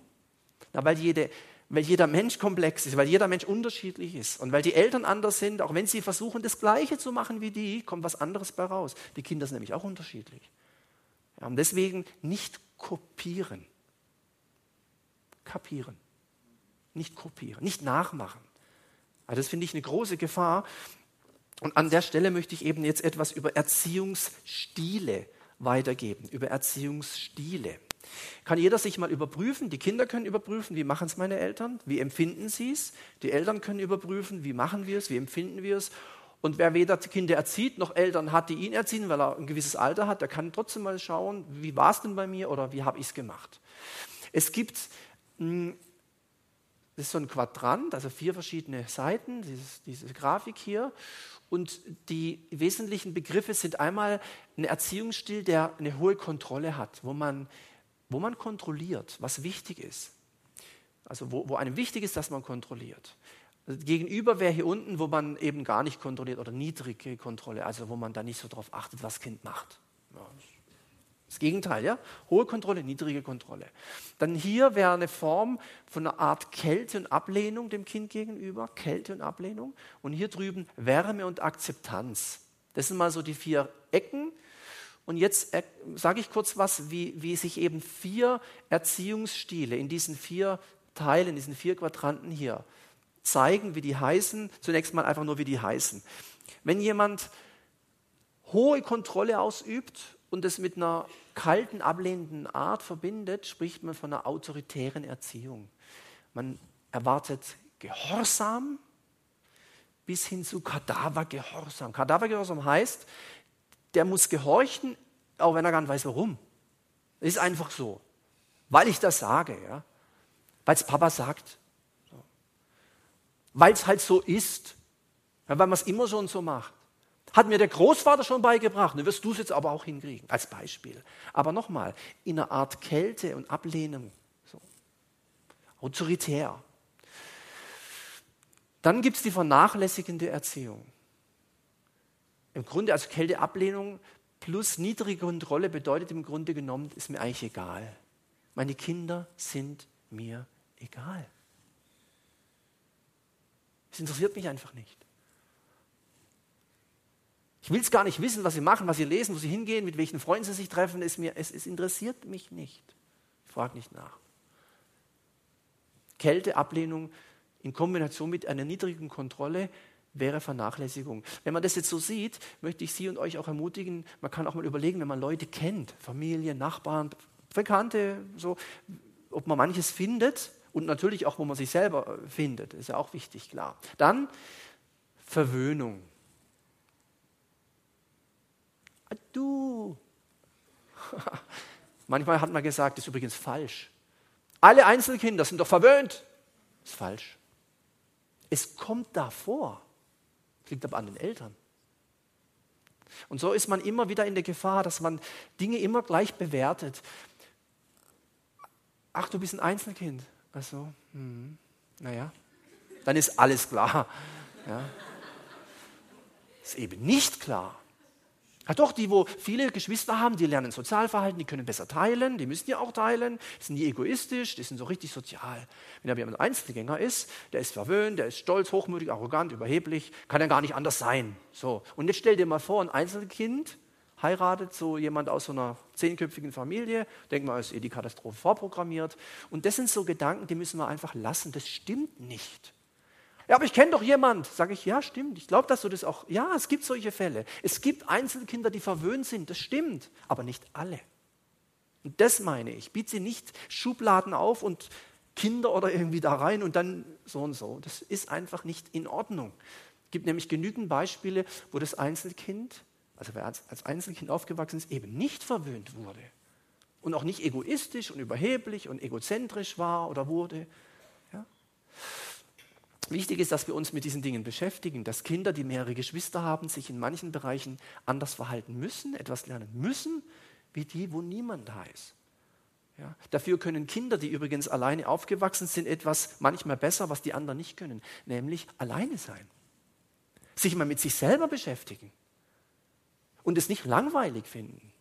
Na, weil, jede, weil jeder Mensch komplex ist, weil jeder Mensch unterschiedlich ist. Und weil die Eltern anders sind, auch wenn sie versuchen, das Gleiche zu machen wie die, kommt was anderes bei raus. Die Kinder sind nämlich auch unterschiedlich. Ja, und deswegen nicht kopieren. Kapieren. Nicht kopieren, nicht nachmachen. Also das finde ich eine große Gefahr. Und an der Stelle möchte ich eben jetzt etwas über Erziehungsstile weitergeben, über Erziehungsstile. Kann jeder sich mal überprüfen? Die Kinder können überprüfen, wie machen es meine Eltern? Wie empfinden sie es? Die Eltern können überprüfen, wie machen wir es? Wie empfinden wir es? Und wer weder Kinder erzieht, noch Eltern hat, die ihn erziehen, weil er ein gewisses Alter hat, der kann trotzdem mal schauen, wie war es denn bei mir oder wie habe ich es gemacht. Es gibt hm, das ist so ein Quadrant, also vier verschiedene Seiten, dieses, diese Grafik hier. Und die wesentlichen Begriffe sind einmal ein Erziehungsstil, der eine hohe Kontrolle hat, wo man, wo man kontrolliert, was wichtig ist. Also wo, wo einem wichtig ist, dass man kontrolliert. Gegenüber wäre hier unten, wo man eben gar nicht kontrolliert oder niedrige Kontrolle, also wo man da nicht so drauf achtet, was Kind macht. Ja, das Gegenteil, ja? Hohe Kontrolle, niedrige Kontrolle. Dann hier wäre eine Form von einer Art Kälte und Ablehnung dem Kind gegenüber, Kälte und Ablehnung. Und hier drüben Wärme und Akzeptanz. Das sind mal so die vier Ecken. Und jetzt sage ich kurz was, wie, wie sich eben vier Erziehungsstile in diesen vier Teilen, in diesen vier Quadranten hier zeigen, wie die heißen. Zunächst mal einfach nur, wie die heißen. Wenn jemand hohe Kontrolle ausübt und es mit einer kalten, ablehnenden Art verbindet, spricht man von einer autoritären Erziehung. Man erwartet Gehorsam bis hin zu Kadavergehorsam. Kadavergehorsam heißt, der muss gehorchen, auch wenn er gar nicht weiß, warum. Ist einfach so. Weil ich das sage, ja. Weil es Papa sagt. Weil es halt so ist. Ja, weil man es immer schon so macht. Hat mir der Großvater schon beigebracht, dann wirst du es jetzt aber auch hinkriegen, als Beispiel. Aber nochmal, in einer Art Kälte und Ablehnung. So. Autoritär. Dann gibt es die vernachlässigende Erziehung. Im Grunde, also Kälte, Ablehnung plus niedrige Kontrolle bedeutet im Grunde genommen, ist mir eigentlich egal. Meine Kinder sind mir egal. Es interessiert mich einfach nicht. Ich will es gar nicht wissen, was sie machen, was sie lesen, wo sie hingehen, mit welchen Freunden sie sich treffen. Es, mir, es, es interessiert mich nicht. Ich frage nicht nach. Kälte, Ablehnung in Kombination mit einer niedrigen Kontrolle wäre Vernachlässigung. Wenn man das jetzt so sieht, möchte ich Sie und euch auch ermutigen, man kann auch mal überlegen, wenn man Leute kennt, Familie, Nachbarn, Bekannte, so, ob man manches findet und natürlich auch, wo man sich selber findet, ist ja auch wichtig, klar. Dann Verwöhnung. Du. [LAUGHS] Manchmal hat man gesagt, das ist übrigens falsch. Alle Einzelkinder sind doch verwöhnt. Das ist falsch. Es kommt davor. Das liegt aber an den Eltern. Und so ist man immer wieder in der Gefahr, dass man Dinge immer gleich bewertet. Ach, du bist ein Einzelkind. Also, hm, naja, dann ist alles klar. Ja. Ist eben nicht klar. Ja doch, die, wo viele Geschwister haben, die lernen Sozialverhalten, die können besser teilen, die müssen ja auch teilen, sind nie egoistisch, die sind so richtig sozial. Wenn aber jemand Einzelgänger ist, der ist verwöhnt, der ist stolz, hochmütig, arrogant, überheblich, kann er gar nicht anders sein. So. Und jetzt stell dir mal vor, ein Einzelkind heiratet so jemand aus so einer zehnköpfigen Familie, denkt man, ist eh die Katastrophe vorprogrammiert. Und das sind so Gedanken, die müssen wir einfach lassen. Das stimmt nicht. Ja, aber ich kenne doch jemand. Sage ich, ja, stimmt. Ich glaube, dass du das auch. Ja, es gibt solche Fälle. Es gibt Einzelkinder, die verwöhnt sind. Das stimmt. Aber nicht alle. Und das meine ich. Biete sie nicht Schubladen auf und Kinder oder irgendwie da rein und dann so und so. Das ist einfach nicht in Ordnung. Es gibt nämlich genügend Beispiele, wo das Einzelkind, also wer als Einzelkind aufgewachsen ist, eben nicht verwöhnt wurde und auch nicht egoistisch und überheblich und egozentrisch war oder wurde. Wichtig ist, dass wir uns mit diesen Dingen beschäftigen, dass Kinder, die mehrere Geschwister haben, sich in manchen Bereichen anders verhalten müssen, etwas lernen müssen, wie die, wo niemand da ist. Ja, dafür können Kinder, die übrigens alleine aufgewachsen sind, etwas manchmal besser, was die anderen nicht können, nämlich alleine sein. Sich mal mit sich selber beschäftigen und es nicht langweilig finden.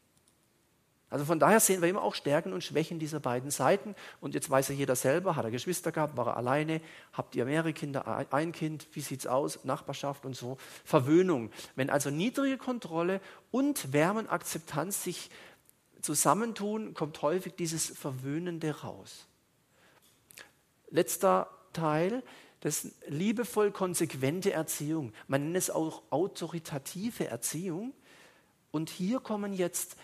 Also von daher sehen wir immer auch Stärken und Schwächen dieser beiden Seiten. Und jetzt weiß ja jeder selber, hat er Geschwister gehabt, war er alleine, habt ihr mehrere Kinder, ein Kind, wie sieht es aus, Nachbarschaft und so. Verwöhnung. Wenn also niedrige Kontrolle und Wärmenakzeptanz sich zusammentun, kommt häufig dieses Verwöhnende raus. Letzter Teil, das liebevoll konsequente Erziehung. Man nennt es auch autoritative Erziehung. Und hier kommen jetzt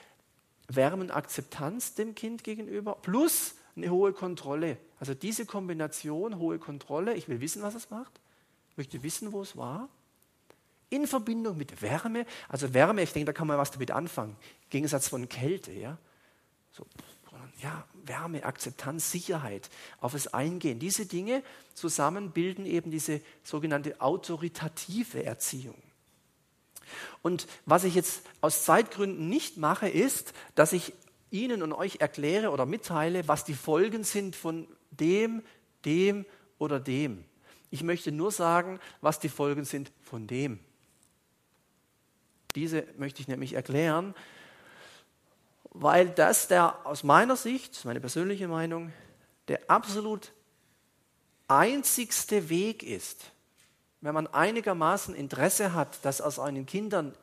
Wärmen, Akzeptanz dem Kind gegenüber plus eine hohe Kontrolle. Also diese Kombination, hohe Kontrolle, ich will wissen, was es macht, möchte wissen, wo es war, in Verbindung mit Wärme. Also Wärme, ich denke, da kann man was damit anfangen. Im Gegensatz von Kälte, ja. So, ja, Wärme, Akzeptanz, Sicherheit, auf es eingehen. Diese Dinge zusammen bilden eben diese sogenannte autoritative Erziehung. Und was ich jetzt aus Zeitgründen nicht mache, ist, dass ich Ihnen und euch erkläre oder mitteile, was die Folgen sind von dem, dem oder dem. Ich möchte nur sagen, was die Folgen sind von dem. Diese möchte ich nämlich erklären, weil das der aus meiner Sicht, meine persönliche Meinung, der absolut einzigste Weg ist, wenn man einigermaßen Interesse hat, dass aus seinen Kindern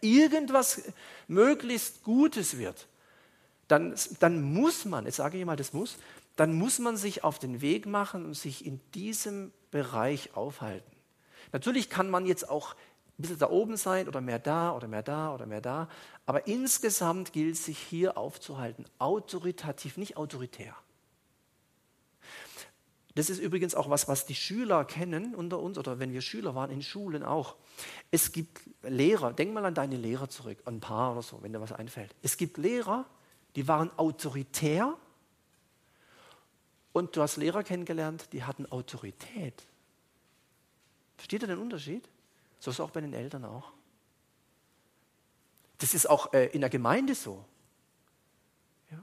irgendwas möglichst Gutes wird, dann, dann muss man, jetzt sage ich mal, das muss, dann muss man sich auf den Weg machen und sich in diesem Bereich aufhalten. Natürlich kann man jetzt auch ein bisschen da oben sein oder mehr da oder mehr da oder mehr da, aber insgesamt gilt sich hier aufzuhalten, autoritativ, nicht autoritär. Das ist übrigens auch was, was die Schüler kennen unter uns oder wenn wir Schüler waren in Schulen auch. Es gibt Lehrer, denk mal an deine Lehrer zurück, ein paar oder so, wenn dir was einfällt. Es gibt Lehrer, die waren autoritär und du hast Lehrer kennengelernt, die hatten Autorität. Versteht ihr den Unterschied? So ist es auch bei den Eltern auch. Das ist auch äh, in der Gemeinde so.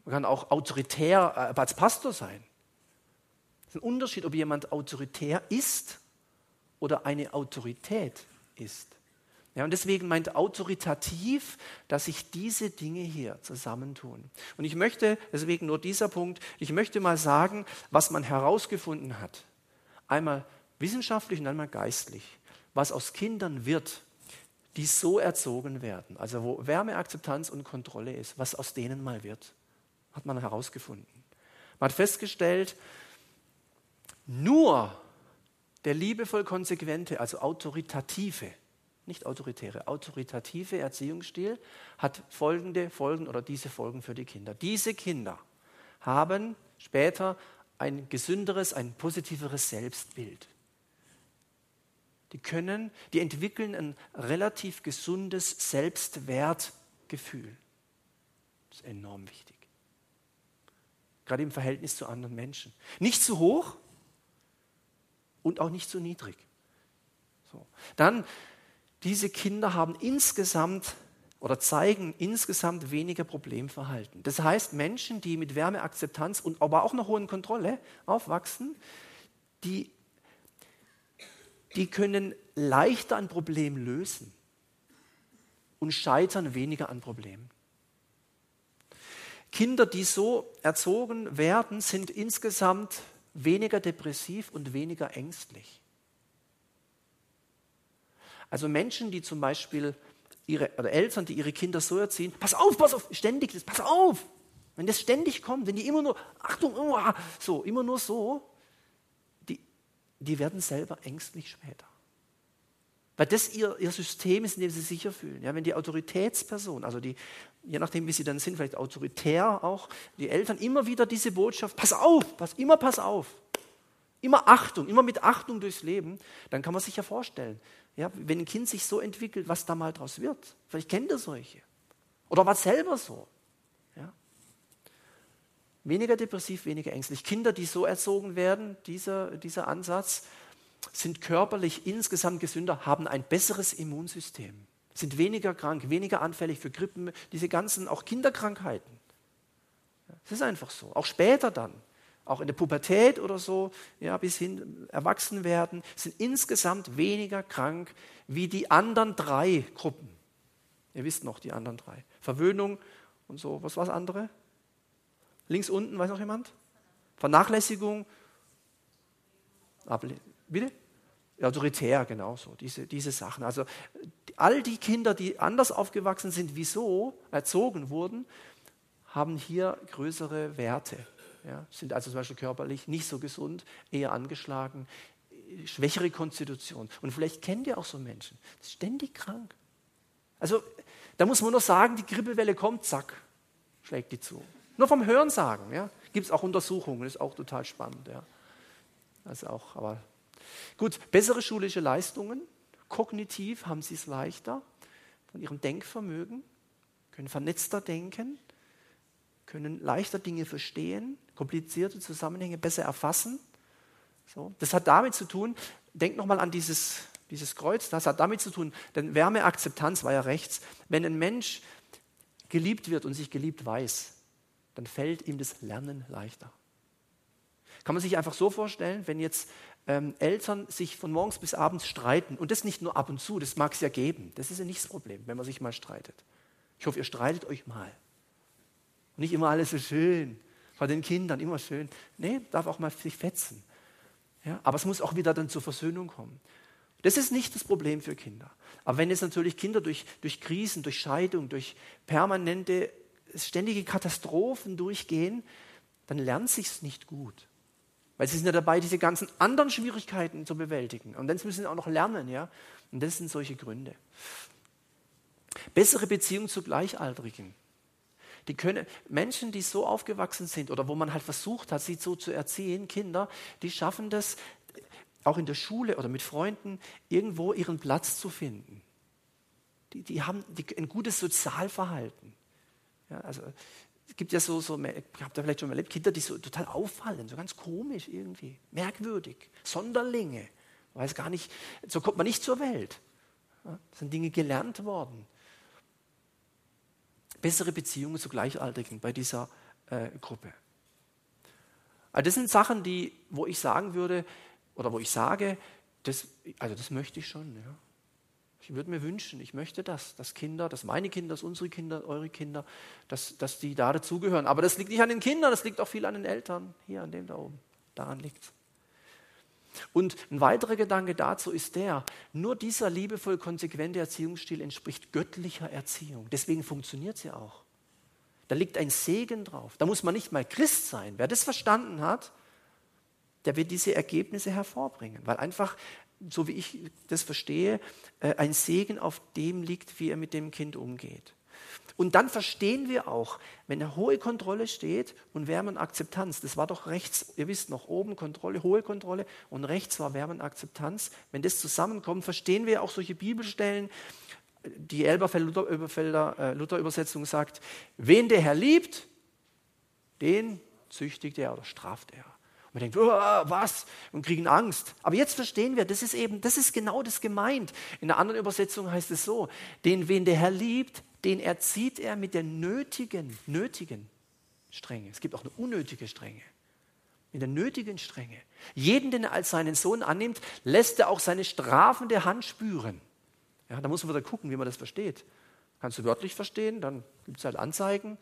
Man kann auch autoritär äh, als Pastor sein. Es ist ein Unterschied, ob jemand autoritär ist oder eine Autorität ist. Ja, und deswegen meint autoritativ, dass sich diese Dinge hier zusammentun. Und ich möchte, deswegen nur dieser Punkt, ich möchte mal sagen, was man herausgefunden hat. Einmal wissenschaftlich und einmal geistlich. Was aus Kindern wird, die so erzogen werden, also wo Wärmeakzeptanz und Kontrolle ist, was aus denen mal wird, hat man herausgefunden. Man hat festgestellt, nur der liebevoll konsequente, also autoritative, nicht autoritäre, autoritative Erziehungsstil hat folgende Folgen oder diese Folgen für die Kinder. Diese Kinder haben später ein gesünderes, ein positiveres Selbstbild. Die können, die entwickeln ein relativ gesundes Selbstwertgefühl. Das ist enorm wichtig. Gerade im Verhältnis zu anderen Menschen. Nicht zu hoch, und auch nicht zu niedrig. So. Dann, diese Kinder haben insgesamt oder zeigen insgesamt weniger Problemverhalten. Das heißt, Menschen, die mit Wärmeakzeptanz und aber auch einer hohen Kontrolle aufwachsen, die, die können leichter ein Problem lösen und scheitern weniger an Problemen. Kinder, die so erzogen werden, sind insgesamt weniger depressiv und weniger ängstlich. Also Menschen, die zum Beispiel ihre oder Eltern, die ihre Kinder so erziehen, pass auf, pass auf, ständig, das, pass auf. Wenn das ständig kommt, wenn die immer nur, Achtung, oh, so, immer nur so, die, die werden selber ängstlich später. Weil das ihr, ihr System ist, in dem sie sich sicher fühlen. Ja, wenn die Autoritätsperson, also die, je nachdem, wie sie dann sind, vielleicht autoritär auch, die Eltern immer wieder diese Botschaft, pass auf, pass, immer pass auf. immer Achtung, immer mit Achtung durchs Leben, dann kann man sich ja vorstellen, ja, wenn ein Kind sich so entwickelt, was da mal draus wird. Vielleicht kennt ihr solche. Oder war selber so. Ja. Weniger depressiv, weniger ängstlich. Kinder, die so erzogen werden, dieser, dieser Ansatz, sind körperlich insgesamt gesünder, haben ein besseres Immunsystem, sind weniger krank, weniger anfällig für Grippen, diese ganzen auch Kinderkrankheiten. Es ist einfach so. Auch später dann, auch in der Pubertät oder so, ja, bis hin erwachsen werden, sind insgesamt weniger krank wie die anderen drei Gruppen. Ihr wisst noch die anderen drei. Verwöhnung und so. Was war das andere? Links unten, weiß noch jemand? Vernachlässigung. Bitte? Autoritär, genau so. Diese, diese Sachen. Also all die Kinder, die anders aufgewachsen sind, wieso erzogen wurden, haben hier größere Werte. Ja, sind also zum Beispiel körperlich nicht so gesund, eher angeschlagen, schwächere Konstitution. Und vielleicht kennt ihr auch so Menschen, ständig krank. Also da muss man nur sagen, die Grippewelle kommt, zack, schlägt die zu. Nur vom Hören sagen, ja. Gibt es auch Untersuchungen, ist auch total spannend, ja. Also auch, aber gut, bessere schulische Leistungen, kognitiv haben sie es leichter von ihrem Denkvermögen, können vernetzter denken, können leichter Dinge verstehen, komplizierte Zusammenhänge besser erfassen. So, das hat damit zu tun, denkt nochmal an dieses, dieses Kreuz, das hat damit zu tun, denn Wärmeakzeptanz war ja rechts. Wenn ein Mensch geliebt wird und sich geliebt weiß, dann fällt ihm das Lernen leichter. Kann man sich einfach so vorstellen, wenn jetzt ähm, Eltern sich von morgens bis abends streiten und das nicht nur ab und zu, das mag es ja geben, das ist ja nicht das Problem, wenn man sich mal streitet. Ich hoffe, ihr streitet euch mal. Und nicht immer alles so schön, bei den Kindern immer schön. Nee, darf auch mal sich fetzen. Ja, aber es muss auch wieder dann zur Versöhnung kommen. Das ist nicht das Problem für Kinder. Aber wenn jetzt natürlich Kinder durch, durch Krisen, durch Scheidung, durch permanente, ständige Katastrophen durchgehen, dann lernt sich es nicht gut. Weil sie sind ja dabei, diese ganzen anderen Schwierigkeiten zu bewältigen. Und dann müssen sie auch noch lernen, ja. Und das sind solche Gründe. Bessere Beziehung zu Gleichaltrigen. Die können, Menschen, die so aufgewachsen sind oder wo man halt versucht hat, sie so zu erziehen, Kinder, die schaffen das auch in der Schule oder mit Freunden irgendwo ihren Platz zu finden. Die, die haben die, ein gutes Sozialverhalten. Ja, also es gibt ja so, so habe da vielleicht schon erlebt, Kinder, die so total auffallen, so ganz komisch irgendwie, merkwürdig, Sonderlinge. weiß gar nicht, so kommt man nicht zur Welt. Das sind Dinge gelernt worden bessere Beziehungen zu Gleichaltrigen bei dieser äh, Gruppe. Also das sind Sachen, die, wo ich sagen würde, oder wo ich sage, das, also das möchte ich schon. Ja. Ich würde mir wünschen, ich möchte das, dass Kinder, dass meine Kinder, dass unsere Kinder, eure Kinder, dass, dass die da dazugehören. Aber das liegt nicht an den Kindern, das liegt auch viel an den Eltern, hier an dem da oben. Daran liegt es. Und ein weiterer Gedanke dazu ist der, nur dieser liebevoll konsequente Erziehungsstil entspricht göttlicher Erziehung. Deswegen funktioniert sie auch. Da liegt ein Segen drauf. Da muss man nicht mal Christ sein. Wer das verstanden hat, der wird diese Ergebnisse hervorbringen, weil einfach, so wie ich das verstehe, äh, ein Segen auf dem liegt, wie er mit dem Kind umgeht. Und dann verstehen wir auch, wenn eine hohe Kontrolle steht und Wärme und Akzeptanz, das war doch rechts, ihr wisst noch, oben Kontrolle, hohe Kontrolle und rechts war Wärme und Akzeptanz. Wenn das zusammenkommt, verstehen wir auch solche Bibelstellen. Die Elberfelder äh, Luther-Übersetzung sagt, wen der Herr liebt, den züchtigt er oder straft er. Man denkt, oh, was? Und kriegen Angst. Aber jetzt verstehen wir, das ist eben, das ist genau das gemeint. In der anderen Übersetzung heißt es so, den, wen der Herr liebt, den erzieht er mit der nötigen, nötigen Strenge. Es gibt auch eine unnötige Strenge. Mit der nötigen Strenge. Jeden, den er als seinen Sohn annimmt, lässt er auch seine strafende Hand spüren. Ja, da muss man wieder gucken, wie man das versteht. Kannst du wörtlich verstehen, dann gibt es halt Anzeigen.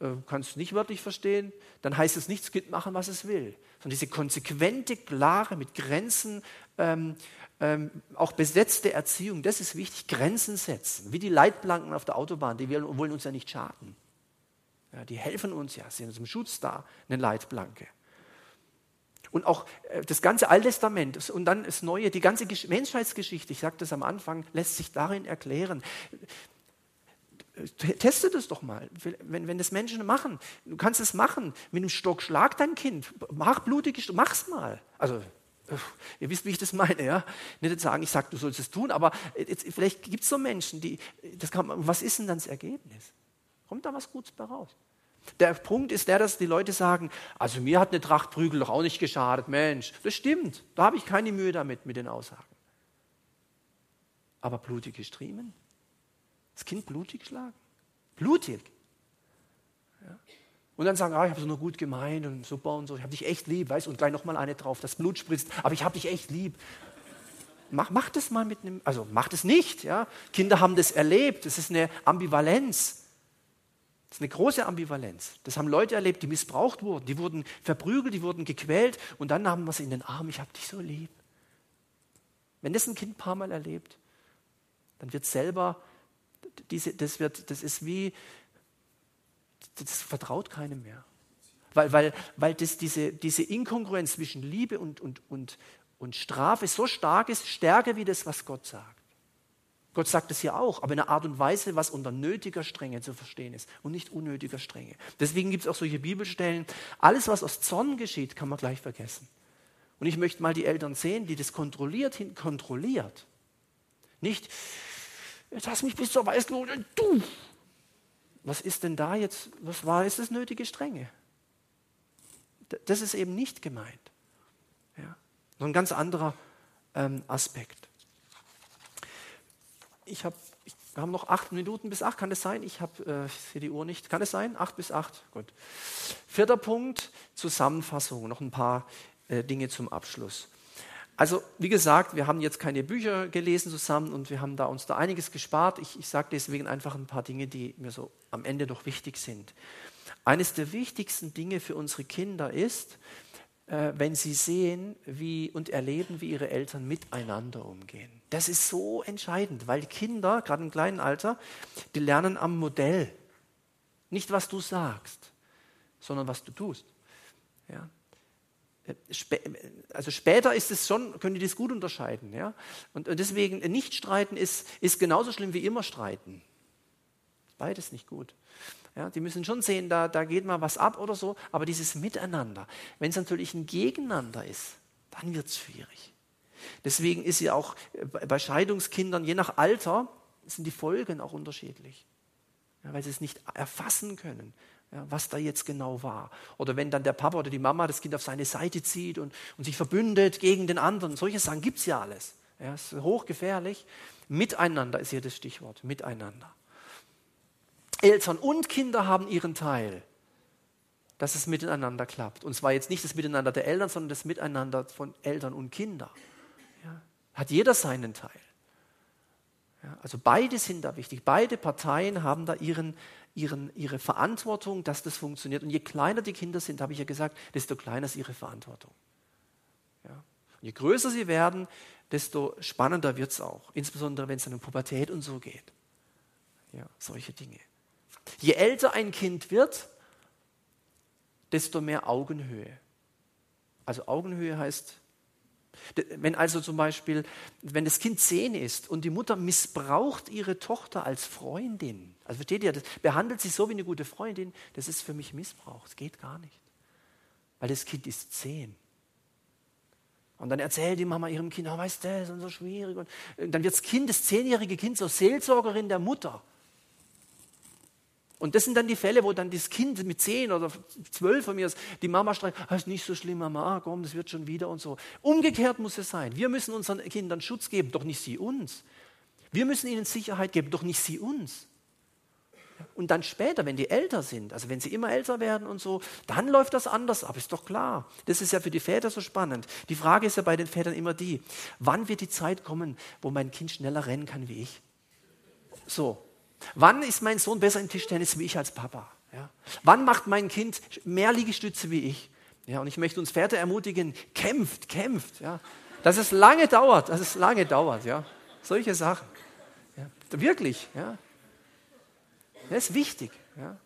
Äh, kannst du nicht wörtlich verstehen, dann heißt es nicht, es geht machen, was es will. Sondern diese konsequente, klare, mit Grenzen ähm, ähm, auch besetzte Erziehung, das ist wichtig, Grenzen setzen. Wie die Leitplanken auf der Autobahn, die wollen uns ja nicht schaden. Ja, die helfen uns ja, sind uns im Schutz da, eine Leitplanke. Und auch äh, das ganze Alttestament und dann das Neue, die ganze Menschheitsgeschichte, ich sagte das am Anfang, lässt sich darin erklären. Teste das doch mal, wenn, wenn das Menschen machen. Du kannst es machen. Mit dem Stock schlag dein Kind. Mach blutige Stock, mach's mal. Also, ihr wisst, wie ich das meine, ja? Nicht sagen, ich sage, du sollst es tun, aber jetzt, vielleicht gibt es so Menschen, die, das kann, was ist denn dann das Ergebnis? Kommt da was Gutes bei raus? Der Punkt ist der, dass die Leute sagen, also mir hat eine Tracht Prügel doch auch nicht geschadet, Mensch. Das stimmt, da habe ich keine Mühe damit, mit den Aussagen. Aber blutige Striemen? Das Kind blutig schlagen? Blutig. Ja. Und dann sagen, ah, ich habe es nur gut gemeint und super und so, ich habe dich echt lieb, weißt und gleich nochmal eine drauf, das Blut spritzt, aber ich habe dich echt lieb. Mach, mach das mal mit einem, also mach das nicht. Ja. Kinder haben das erlebt, das ist eine Ambivalenz. Das ist eine große Ambivalenz. Das haben Leute erlebt, die missbraucht wurden, die wurden verprügelt, die wurden gequält und dann haben wir sie in den Arm, ich habe dich so lieb. Wenn das ein Kind ein paar Mal erlebt, dann wird selber diese, das, wird, das ist wie, das vertraut keinem mehr. Weil, weil, weil das, diese, diese Inkongruenz zwischen Liebe und, und, und, und Strafe so stark ist, stärker wie das, was Gott sagt. Gott sagt es ja auch, aber in einer Art und Weise, was unter nötiger Strenge zu verstehen ist und nicht unnötiger Strenge. Deswegen gibt es auch solche Bibelstellen. Alles, was aus Zorn geschieht, kann man gleich vergessen. Und ich möchte mal die Eltern sehen, die das kontrolliert, hin, kontrolliert. Nicht, Jetzt hast du mich bis zur Weißglut. Du! Was ist denn da jetzt? Was war jetzt das nötige Strenge? Das ist eben nicht gemeint. Ja. So ein ganz anderer ähm, Aspekt. Ich habe, wir haben noch acht Minuten bis acht, kann es sein? Ich habe, äh, sehe die Uhr nicht. Kann es sein? Acht bis acht? Gut. Vierter Punkt, Zusammenfassung. Noch ein paar äh, Dinge zum Abschluss. Also, wie gesagt, wir haben jetzt keine Bücher gelesen zusammen und wir haben da uns da einiges gespart. Ich, ich sage deswegen einfach ein paar Dinge, die mir so am Ende noch wichtig sind. Eines der wichtigsten Dinge für unsere Kinder ist, äh, wenn sie sehen wie, und erleben, wie ihre Eltern miteinander umgehen. Das ist so entscheidend, weil Kinder, gerade im kleinen Alter, die lernen am Modell. Nicht, was du sagst, sondern was du tust. Ja? Also später ist es schon, können die das gut unterscheiden. Ja? Und, und deswegen nicht streiten ist, ist genauso schlimm wie immer streiten. Beides nicht gut. Ja, die müssen schon sehen, da, da geht mal was ab oder so, aber dieses Miteinander, wenn es natürlich ein Gegeneinander ist, dann wird es schwierig. Deswegen ist ja auch bei Scheidungskindern, je nach Alter, sind die Folgen auch unterschiedlich. Ja, weil sie es nicht erfassen können ja, was da jetzt genau war. Oder wenn dann der Papa oder die Mama das Kind auf seine Seite zieht und, und sich verbündet gegen den anderen. Solche Sachen gibt es ja alles. Ja, ist hochgefährlich. Miteinander ist hier das Stichwort. Miteinander. Eltern und Kinder haben ihren Teil, dass es miteinander klappt. Und zwar jetzt nicht das Miteinander der Eltern, sondern das Miteinander von Eltern und Kindern. Ja, hat jeder seinen Teil. Ja, also beide sind da wichtig. Beide Parteien haben da ihren, ihren, ihre Verantwortung, dass das funktioniert. Und je kleiner die Kinder sind, habe ich ja gesagt, desto kleiner ist ihre Verantwortung. Ja. Und je größer sie werden, desto spannender wird es auch. Insbesondere wenn es dann um Pubertät und so geht. Ja, solche Dinge. Je älter ein Kind wird, desto mehr Augenhöhe. Also Augenhöhe heißt wenn also zum Beispiel, wenn das Kind zehn ist und die Mutter missbraucht ihre Tochter als Freundin, also versteht ihr, das behandelt sie so wie eine gute Freundin, das ist für mich Missbrauch, das geht gar nicht. Weil das Kind ist zehn. Und dann erzählt die Mama ihrem Kind, oh, weißt du, das ist so schwierig. Und dann wird das Kind, das zehnjährige Kind, zur Seelsorgerin der Mutter. Und das sind dann die Fälle, wo dann das Kind mit zehn oder zwölf von mir die Mama streicht, ah, ist nicht so schlimm, Mama, ah, komm, das wird schon wieder und so. Umgekehrt muss es sein. Wir müssen unseren Kindern Schutz geben, doch nicht sie uns. Wir müssen ihnen Sicherheit geben, doch nicht sie uns. Und dann später, wenn die älter sind, also wenn sie immer älter werden und so, dann läuft das anders ab, ist doch klar. Das ist ja für die Väter so spannend. Die Frage ist ja bei den Vätern immer die, wann wird die Zeit kommen, wo mein Kind schneller rennen kann wie ich? So, Wann ist mein Sohn besser im Tischtennis wie ich als Papa? Ja? Wann macht mein Kind mehr Liegestütze wie ich? Ja, und ich möchte uns Väter ermutigen, kämpft, kämpft. Ja? Dass es lange dauert, dass es lange dauert. Ja? Solche Sachen. Ja? Wirklich. Ja? Das ist wichtig. Ja?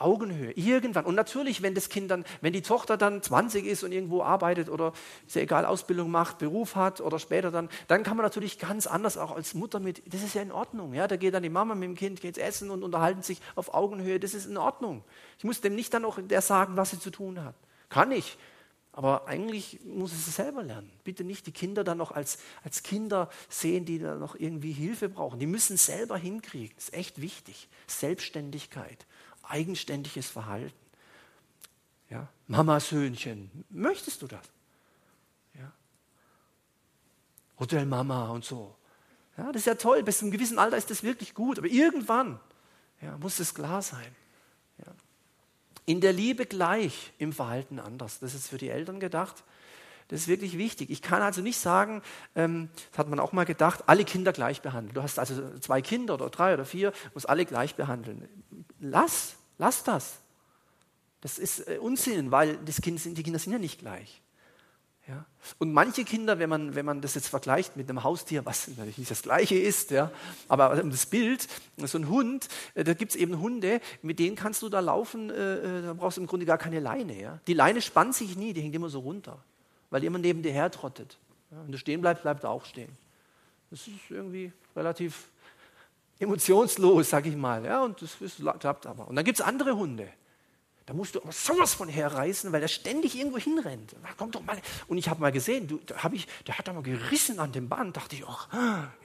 Augenhöhe, irgendwann. Und natürlich, wenn das Kind dann, wenn die Tochter dann 20 ist und irgendwo arbeitet oder sehr egal Ausbildung macht, Beruf hat oder später dann, dann kann man natürlich ganz anders auch als Mutter mit, das ist ja in Ordnung. Ja? Da geht dann die Mama mit dem Kind, geht essen und unterhalten sich auf Augenhöhe, das ist in Ordnung. Ich muss dem nicht dann auch der sagen, was sie zu tun hat. Kann ich. Aber eigentlich muss es selber lernen. Bitte nicht die Kinder dann noch als, als Kinder sehen, die da noch irgendwie Hilfe brauchen. Die müssen selber hinkriegen. Das ist echt wichtig. Selbstständigkeit, eigenständiges Verhalten. Ja? Mamas Söhnchen, möchtest du das? Ja? Hotel und so. Ja, das ist ja toll. Bis zu einem gewissen Alter ist das wirklich gut. Aber irgendwann ja, muss es klar sein. In der Liebe gleich, im Verhalten anders. Das ist für die Eltern gedacht. Das ist wirklich wichtig. Ich kann also nicht sagen, ähm, das hat man auch mal gedacht, alle Kinder gleich behandeln. Du hast also zwei Kinder oder drei oder vier, musst alle gleich behandeln. Lass, lass das. Das ist äh, Unsinn, weil das kind die Kinder sind ja nicht gleich. Ja? Und manche Kinder, wenn man, wenn man das jetzt vergleicht mit einem Haustier, was [LAUGHS] natürlich nicht das gleiche ist, ja, aber das Bild, so ein Hund, äh, da gibt es eben Hunde, mit denen kannst du da laufen, äh, äh, da brauchst du im Grunde gar keine Leine. Ja? Die Leine spannt sich nie, die hängt immer so runter, weil die immer neben dir her trottet. Ja? Wenn du stehen bleibst, bleibt er auch stehen. Das ist irgendwie relativ emotionslos, sag ich mal. Ja? Und das, das klappt aber. Und dann gibt es andere Hunde. Da musst du aber sowas von herreißen, weil der ständig irgendwo hinrennt. Komm doch mal. Und ich habe mal gesehen, du, hab ich, der hat da mal gerissen an dem Band. Dachte ich, ach,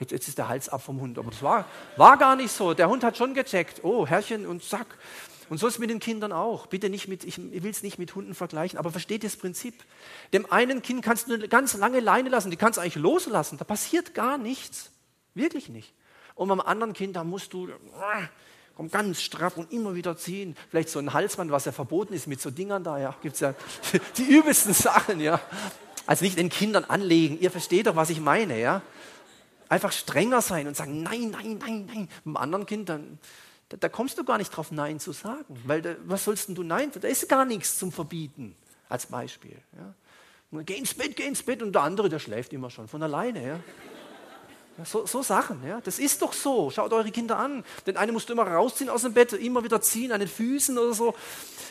jetzt, jetzt ist der Hals ab vom Hund. Aber das war, war gar nicht so. Der Hund hat schon gecheckt. Oh, Herrchen und Sack. Und so ist es mit den Kindern auch. Bitte nicht mit, ich will es nicht mit Hunden vergleichen, aber versteht das Prinzip. Dem einen Kind kannst du eine ganz lange Leine lassen, die kannst du eigentlich loslassen. Da passiert gar nichts. Wirklich nicht. Und beim anderen Kind, da musst du Komm ganz straff und immer wieder ziehen. Vielleicht so ein Halsband, was ja verboten ist mit so Dingern da, ja. Gibt es ja [LAUGHS] die übelsten Sachen, ja. Also nicht den Kindern anlegen. Ihr versteht doch, was ich meine, ja. Einfach strenger sein und sagen, nein, nein, nein, nein. Einem anderen Kind, dann, da, da, kommst du gar nicht drauf, Nein zu sagen. Weil da, was sollst denn du Nein? Da ist gar nichts zum Verbieten, als Beispiel. Ja. Geh ins Bett, geh ins Bett und der andere, der schläft immer schon von alleine. Ja. So, so, Sachen, ja. Das ist doch so. Schaut eure Kinder an. Den einen musst du immer rausziehen aus dem Bett, immer wieder ziehen an den Füßen oder so.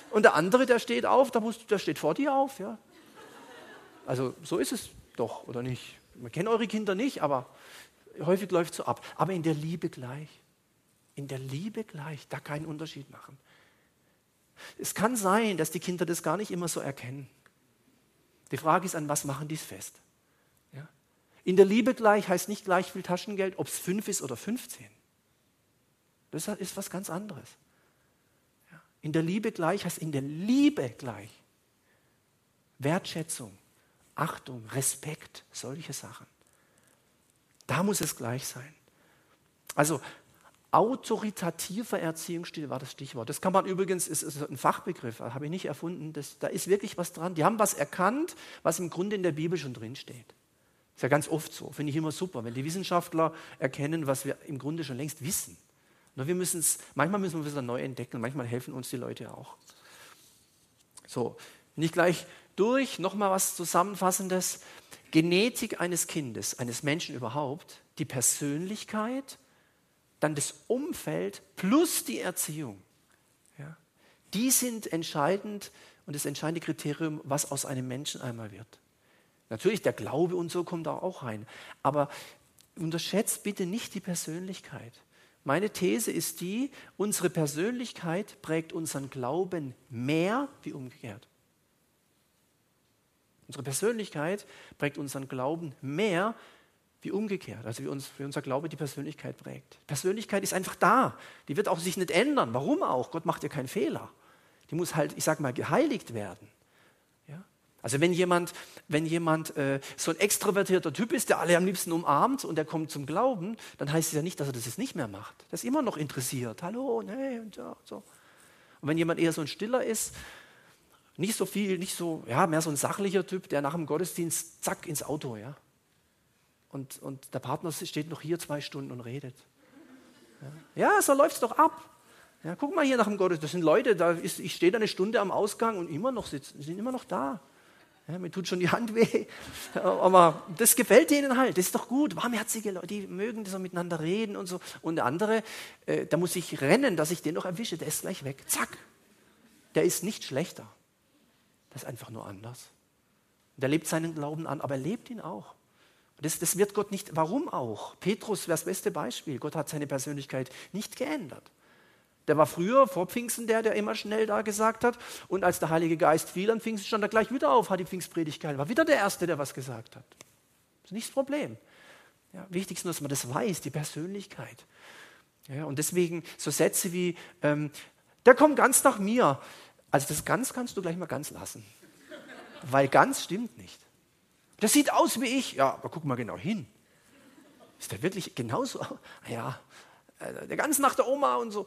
Und der andere, der steht auf, der, musst, der steht vor dir auf, ja. Also so ist es doch, oder nicht? Man kennt eure Kinder nicht, aber häufig läuft es so ab. Aber in der Liebe gleich. In der Liebe gleich, da keinen Unterschied machen. Es kann sein, dass die Kinder das gar nicht immer so erkennen. Die Frage ist, an was machen die es fest? In der Liebe gleich heißt nicht gleich viel Taschengeld, ob es fünf ist oder 15. Das ist was ganz anderes. In der Liebe gleich heißt in der Liebe gleich. Wertschätzung, Achtung, Respekt, solche Sachen. Da muss es gleich sein. Also autoritativer Erziehungsstil war das Stichwort. Das kann man übrigens, ist, ist ein Fachbegriff, habe ich nicht erfunden. Das, da ist wirklich was dran. Die haben was erkannt, was im Grunde in der Bibel schon drinsteht. Ist ja ganz oft so. Finde ich immer super, wenn die Wissenschaftler erkennen, was wir im Grunde schon längst wissen. Nur wir müssen es, manchmal müssen wir es neu entdecken, manchmal helfen uns die Leute auch. So, nicht gleich durch, nochmal was Zusammenfassendes. Genetik eines Kindes, eines Menschen überhaupt, die Persönlichkeit, dann das Umfeld plus die Erziehung. Ja, die sind entscheidend und das entscheidende Kriterium, was aus einem Menschen einmal wird. Natürlich, der Glaube und so kommt da auch rein. Aber unterschätzt bitte nicht die Persönlichkeit. Meine These ist die, unsere Persönlichkeit prägt unseren Glauben mehr wie umgekehrt. Unsere Persönlichkeit prägt unseren Glauben mehr wie umgekehrt, also wie, uns, wie unser Glaube die Persönlichkeit prägt. Persönlichkeit ist einfach da. Die wird auch sich nicht ändern. Warum auch? Gott macht ja keinen Fehler. Die muss halt, ich sag mal, geheiligt werden. Also wenn jemand, wenn jemand äh, so ein extrovertierter Typ ist, der alle am liebsten umarmt und der kommt zum Glauben, dann heißt es ja nicht, dass er das jetzt nicht mehr macht. Der ist immer noch interessiert. Hallo, nee und ja, so. Und wenn jemand eher so ein Stiller ist, nicht so viel, nicht so, ja, mehr so ein sachlicher Typ, der nach dem Gottesdienst zack ins Auto, ja. Und, und der Partner steht noch hier zwei Stunden und redet. Ja, ja so läuft es doch ab. Ja, guck mal hier nach dem Gottesdienst, das sind Leute, da ist, ich stehe da eine Stunde am Ausgang und immer noch sitzen, sind immer noch da. Ja, mir tut schon die Hand weh. Aber das gefällt denen halt. Das ist doch gut. Warmherzige Leute, die mögen so miteinander reden und so. Und der andere, äh, da muss ich rennen, dass ich den noch erwische. Der ist gleich weg. Zack. der ist nicht schlechter. Der ist einfach nur anders. Der lebt seinen Glauben an, aber er lebt ihn auch. Das, das wird Gott nicht, warum auch? Petrus wäre das beste Beispiel. Gott hat seine Persönlichkeit nicht geändert. Der war früher vor Pfingsten der, der immer schnell da gesagt hat. Und als der Heilige Geist fiel an Pfingsten, stand er gleich wieder auf, hat die Pfingstpredigt gehalten. War wieder der Erste, der was gesagt hat. Das ist nicht das Problem. Ja, wichtig ist nur, dass man das weiß, die Persönlichkeit. Ja, und deswegen so Sätze wie, ähm, der kommt ganz nach mir. Also das ganz kannst du gleich mal ganz lassen. Weil ganz stimmt nicht. Der sieht aus wie ich. Ja, aber guck mal genau hin. Ist der wirklich genauso? Ja, äh, der ganz nach der Oma und so.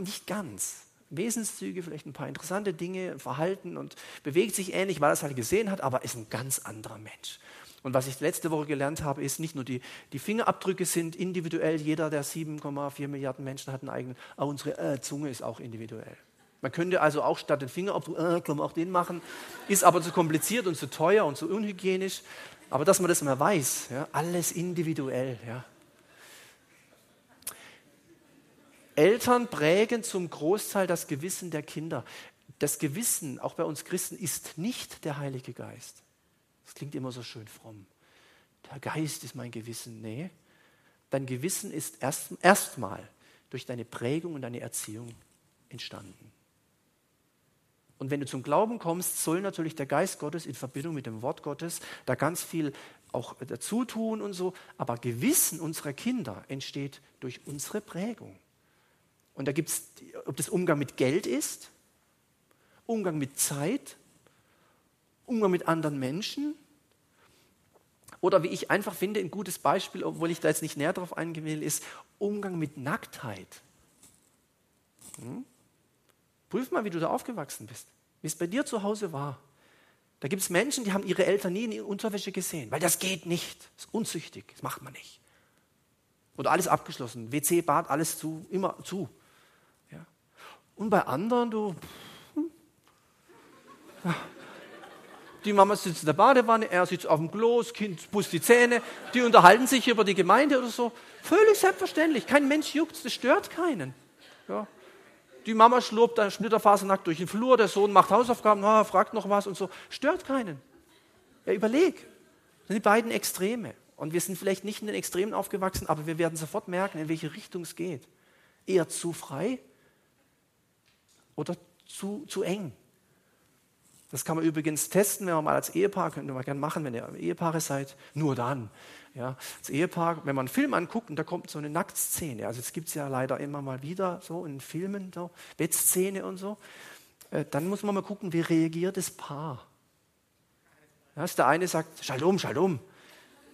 Nicht ganz. Wesenszüge, vielleicht ein paar interessante Dinge, Verhalten und bewegt sich ähnlich, weil er es halt gesehen hat, aber ist ein ganz anderer Mensch. Und was ich letzte Woche gelernt habe, ist nicht nur die, die Fingerabdrücke sind individuell, jeder der 7,4 Milliarden Menschen hat einen eigenen, auch unsere äh, Zunge ist auch individuell. Man könnte also auch statt den Fingerabdruck, äh, kann man auch den machen, ist aber zu kompliziert und zu teuer und zu unhygienisch. Aber dass man das mal weiß, ja, alles individuell. Ja. Eltern prägen zum Großteil das Gewissen der Kinder. Das Gewissen, auch bei uns Christen, ist nicht der Heilige Geist. Das klingt immer so schön fromm. Der Geist ist mein Gewissen. Nee, dein Gewissen ist erstmal erst durch deine Prägung und deine Erziehung entstanden. Und wenn du zum Glauben kommst, soll natürlich der Geist Gottes in Verbindung mit dem Wort Gottes da ganz viel auch dazu tun und so. Aber Gewissen unserer Kinder entsteht durch unsere Prägung. Und da gibt es, ob das Umgang mit Geld ist, Umgang mit Zeit, Umgang mit anderen Menschen. Oder wie ich einfach finde, ein gutes Beispiel, obwohl ich da jetzt nicht näher drauf eingehen will, ist Umgang mit Nacktheit. Hm? Prüf mal, wie du da aufgewachsen bist, wie es bei dir zu Hause war. Da gibt es Menschen, die haben ihre Eltern nie in Unterwäsche gesehen, weil das geht nicht. Das ist unzüchtig, das macht man nicht. Oder alles abgeschlossen, WC, Bad, alles zu, immer zu. Und bei anderen, du, hm. die Mama sitzt in der Badewanne, er sitzt auf dem Klo, das Kind putzt die Zähne, die unterhalten sich über die Gemeinde oder so. Völlig selbstverständlich, kein Mensch juckt, das stört keinen. Ja. Die Mama schlurpt da splitterfasernackt durch den Flur, der Sohn macht Hausaufgaben, ah, fragt noch was und so. Stört keinen. Ja, überleg. Das sind die beiden Extreme. Und wir sind vielleicht nicht in den Extremen aufgewachsen, aber wir werden sofort merken, in welche Richtung es geht. Eher zu frei oder zu, zu eng. Das kann man übrigens testen, wenn man mal als Ehepaar, könnt ihr mal gerne machen, wenn ihr Ehepaare seid, nur dann. Ja, das Ehepaar, wenn man einen Film anguckt und da kommt so eine Nacktszene, also es gibt es ja leider immer mal wieder so in Filmen, so Bettszene und so, äh, dann muss man mal gucken, wie reagiert das Paar. Ja, der eine sagt, Shalom, Shalom.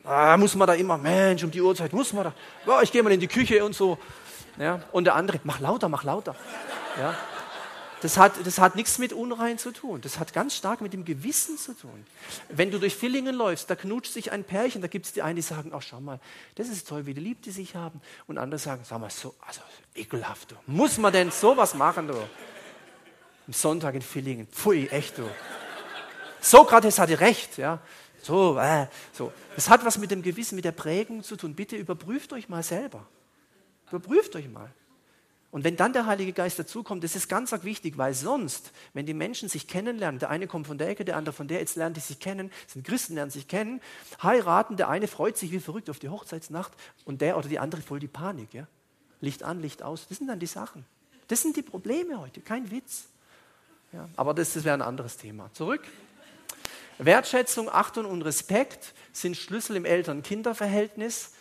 Ah, muss man da immer, Mensch, um die Uhrzeit muss man da, oh, ich gehe mal in die Küche und so. Ja, und der andere, mach lauter, mach lauter. Ja, das hat, das hat nichts mit Unrein zu tun. Das hat ganz stark mit dem Gewissen zu tun. Wenn du durch Villingen läufst, da knutscht sich ein Pärchen, da gibt es die einen, die sagen, ach schau mal, das ist toll, wie die lieb die sich haben. Und andere sagen, sag mal, so, also ekelhaft, du. Muss man denn sowas machen, du? Am Sonntag in Villingen, pfui, echt, du. Sokrates hatte recht, ja. So, äh, so. Das hat was mit dem Gewissen, mit der Prägung zu tun. Bitte überprüft euch mal selber. Überprüft euch mal. Und wenn dann der Heilige Geist dazukommt, das ist ganz wichtig, weil sonst, wenn die Menschen sich kennenlernen, der eine kommt von der Ecke, der andere von der, jetzt lernen die sich kennen, sind Christen, lernen sich kennen, heiraten, der eine freut sich wie verrückt auf die Hochzeitsnacht und der oder die andere voll die Panik. Ja? Licht an, Licht aus, das sind dann die Sachen. Das sind die Probleme heute, kein Witz. Ja, aber das, das wäre ein anderes Thema. Zurück. Wertschätzung, Achtung und Respekt sind Schlüssel im Eltern-Kinder-Verhältnis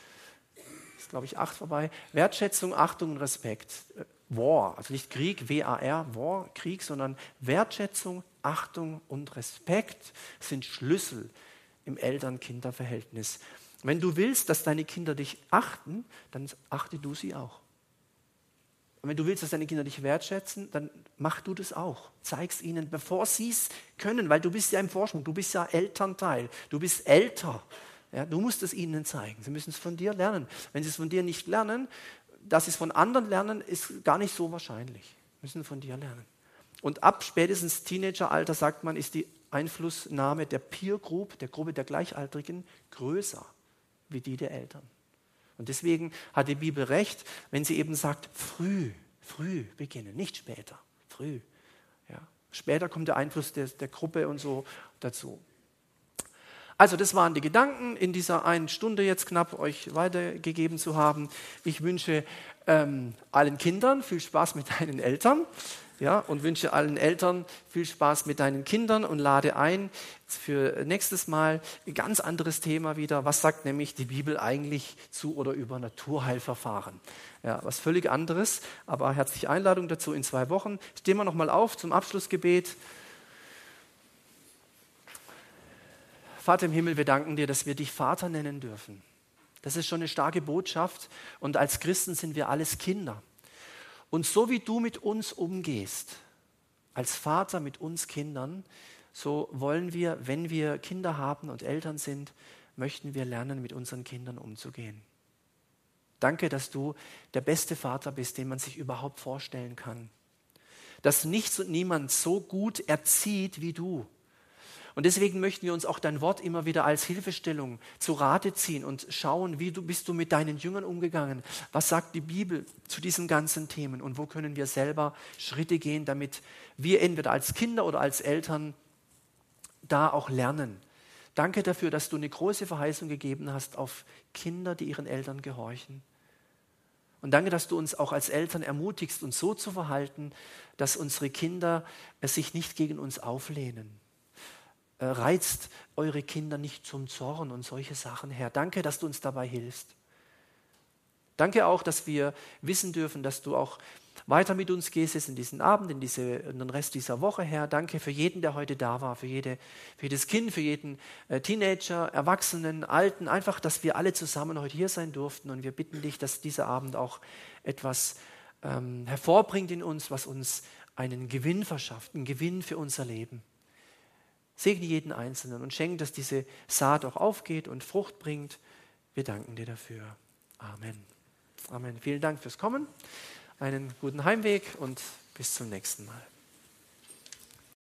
ist, glaube ich, acht vorbei. Wertschätzung, Achtung und Respekt. Äh, War, also nicht Krieg, W-A-R, War, Krieg, sondern Wertschätzung, Achtung und Respekt sind Schlüssel im Eltern-Kinder-Verhältnis. Wenn du willst, dass deine Kinder dich achten, dann achte du sie auch. Und wenn du willst, dass deine Kinder dich wertschätzen, dann mach du das auch. Zeig es ihnen, bevor sie es können, weil du bist ja im Vorsprung, du bist ja Elternteil, du bist älter. Ja, du musst es ihnen zeigen. Sie müssen es von dir lernen. Wenn sie es von dir nicht lernen, dass sie es von anderen lernen, ist gar nicht so wahrscheinlich. Sie müssen von dir lernen. Und ab spätestens Teenageralter, sagt man, ist die Einflussnahme der Peer Group, der Gruppe der Gleichaltrigen, größer wie die der Eltern. Und deswegen hat die Bibel recht, wenn sie eben sagt, früh, früh beginnen, nicht später, früh. Ja. Später kommt der Einfluss der, der Gruppe und so dazu. Also das waren die Gedanken in dieser einen Stunde jetzt knapp euch weitergegeben zu haben. Ich wünsche ähm, allen Kindern viel Spaß mit deinen Eltern ja, und wünsche allen Eltern viel Spaß mit deinen Kindern und lade ein für nächstes Mal ein ganz anderes Thema wieder. Was sagt nämlich die Bibel eigentlich zu oder über Naturheilverfahren? Ja, was völlig anderes, aber herzliche Einladung dazu in zwei Wochen. Stehen wir nochmal auf zum Abschlussgebet. Vater im Himmel, wir danken dir, dass wir dich Vater nennen dürfen. Das ist schon eine starke Botschaft und als Christen sind wir alles Kinder. Und so wie du mit uns umgehst, als Vater mit uns Kindern, so wollen wir, wenn wir Kinder haben und Eltern sind, möchten wir lernen, mit unseren Kindern umzugehen. Danke, dass du der beste Vater bist, den man sich überhaupt vorstellen kann. Dass nichts und niemand so gut erzieht wie du. Und deswegen möchten wir uns auch dein Wort immer wieder als Hilfestellung zu Rate ziehen und schauen, wie du bist du mit deinen Jüngern umgegangen? Was sagt die Bibel zu diesen ganzen Themen? Und wo können wir selber Schritte gehen, damit wir entweder als Kinder oder als Eltern da auch lernen? Danke dafür, dass du eine große Verheißung gegeben hast auf Kinder, die ihren Eltern gehorchen. Und danke, dass du uns auch als Eltern ermutigst, uns so zu verhalten, dass unsere Kinder sich nicht gegen uns auflehnen reizt eure Kinder nicht zum Zorn und solche Sachen, Herr. Danke, dass du uns dabei hilfst. Danke auch, dass wir wissen dürfen, dass du auch weiter mit uns gehst in diesen Abend, in, diese, in den Rest dieser Woche, Herr. Danke für jeden, der heute da war, für, jede, für jedes Kind, für jeden äh, Teenager, Erwachsenen, Alten. Einfach, dass wir alle zusammen heute hier sein durften. Und wir bitten dich, dass dieser Abend auch etwas ähm, hervorbringt in uns, was uns einen Gewinn verschafft, einen Gewinn für unser Leben. Segne jeden Einzelnen und schenke, dass diese Saat auch aufgeht und Frucht bringt. Wir danken dir dafür. Amen. Amen. Vielen Dank fürs Kommen. Einen guten Heimweg und bis zum nächsten Mal.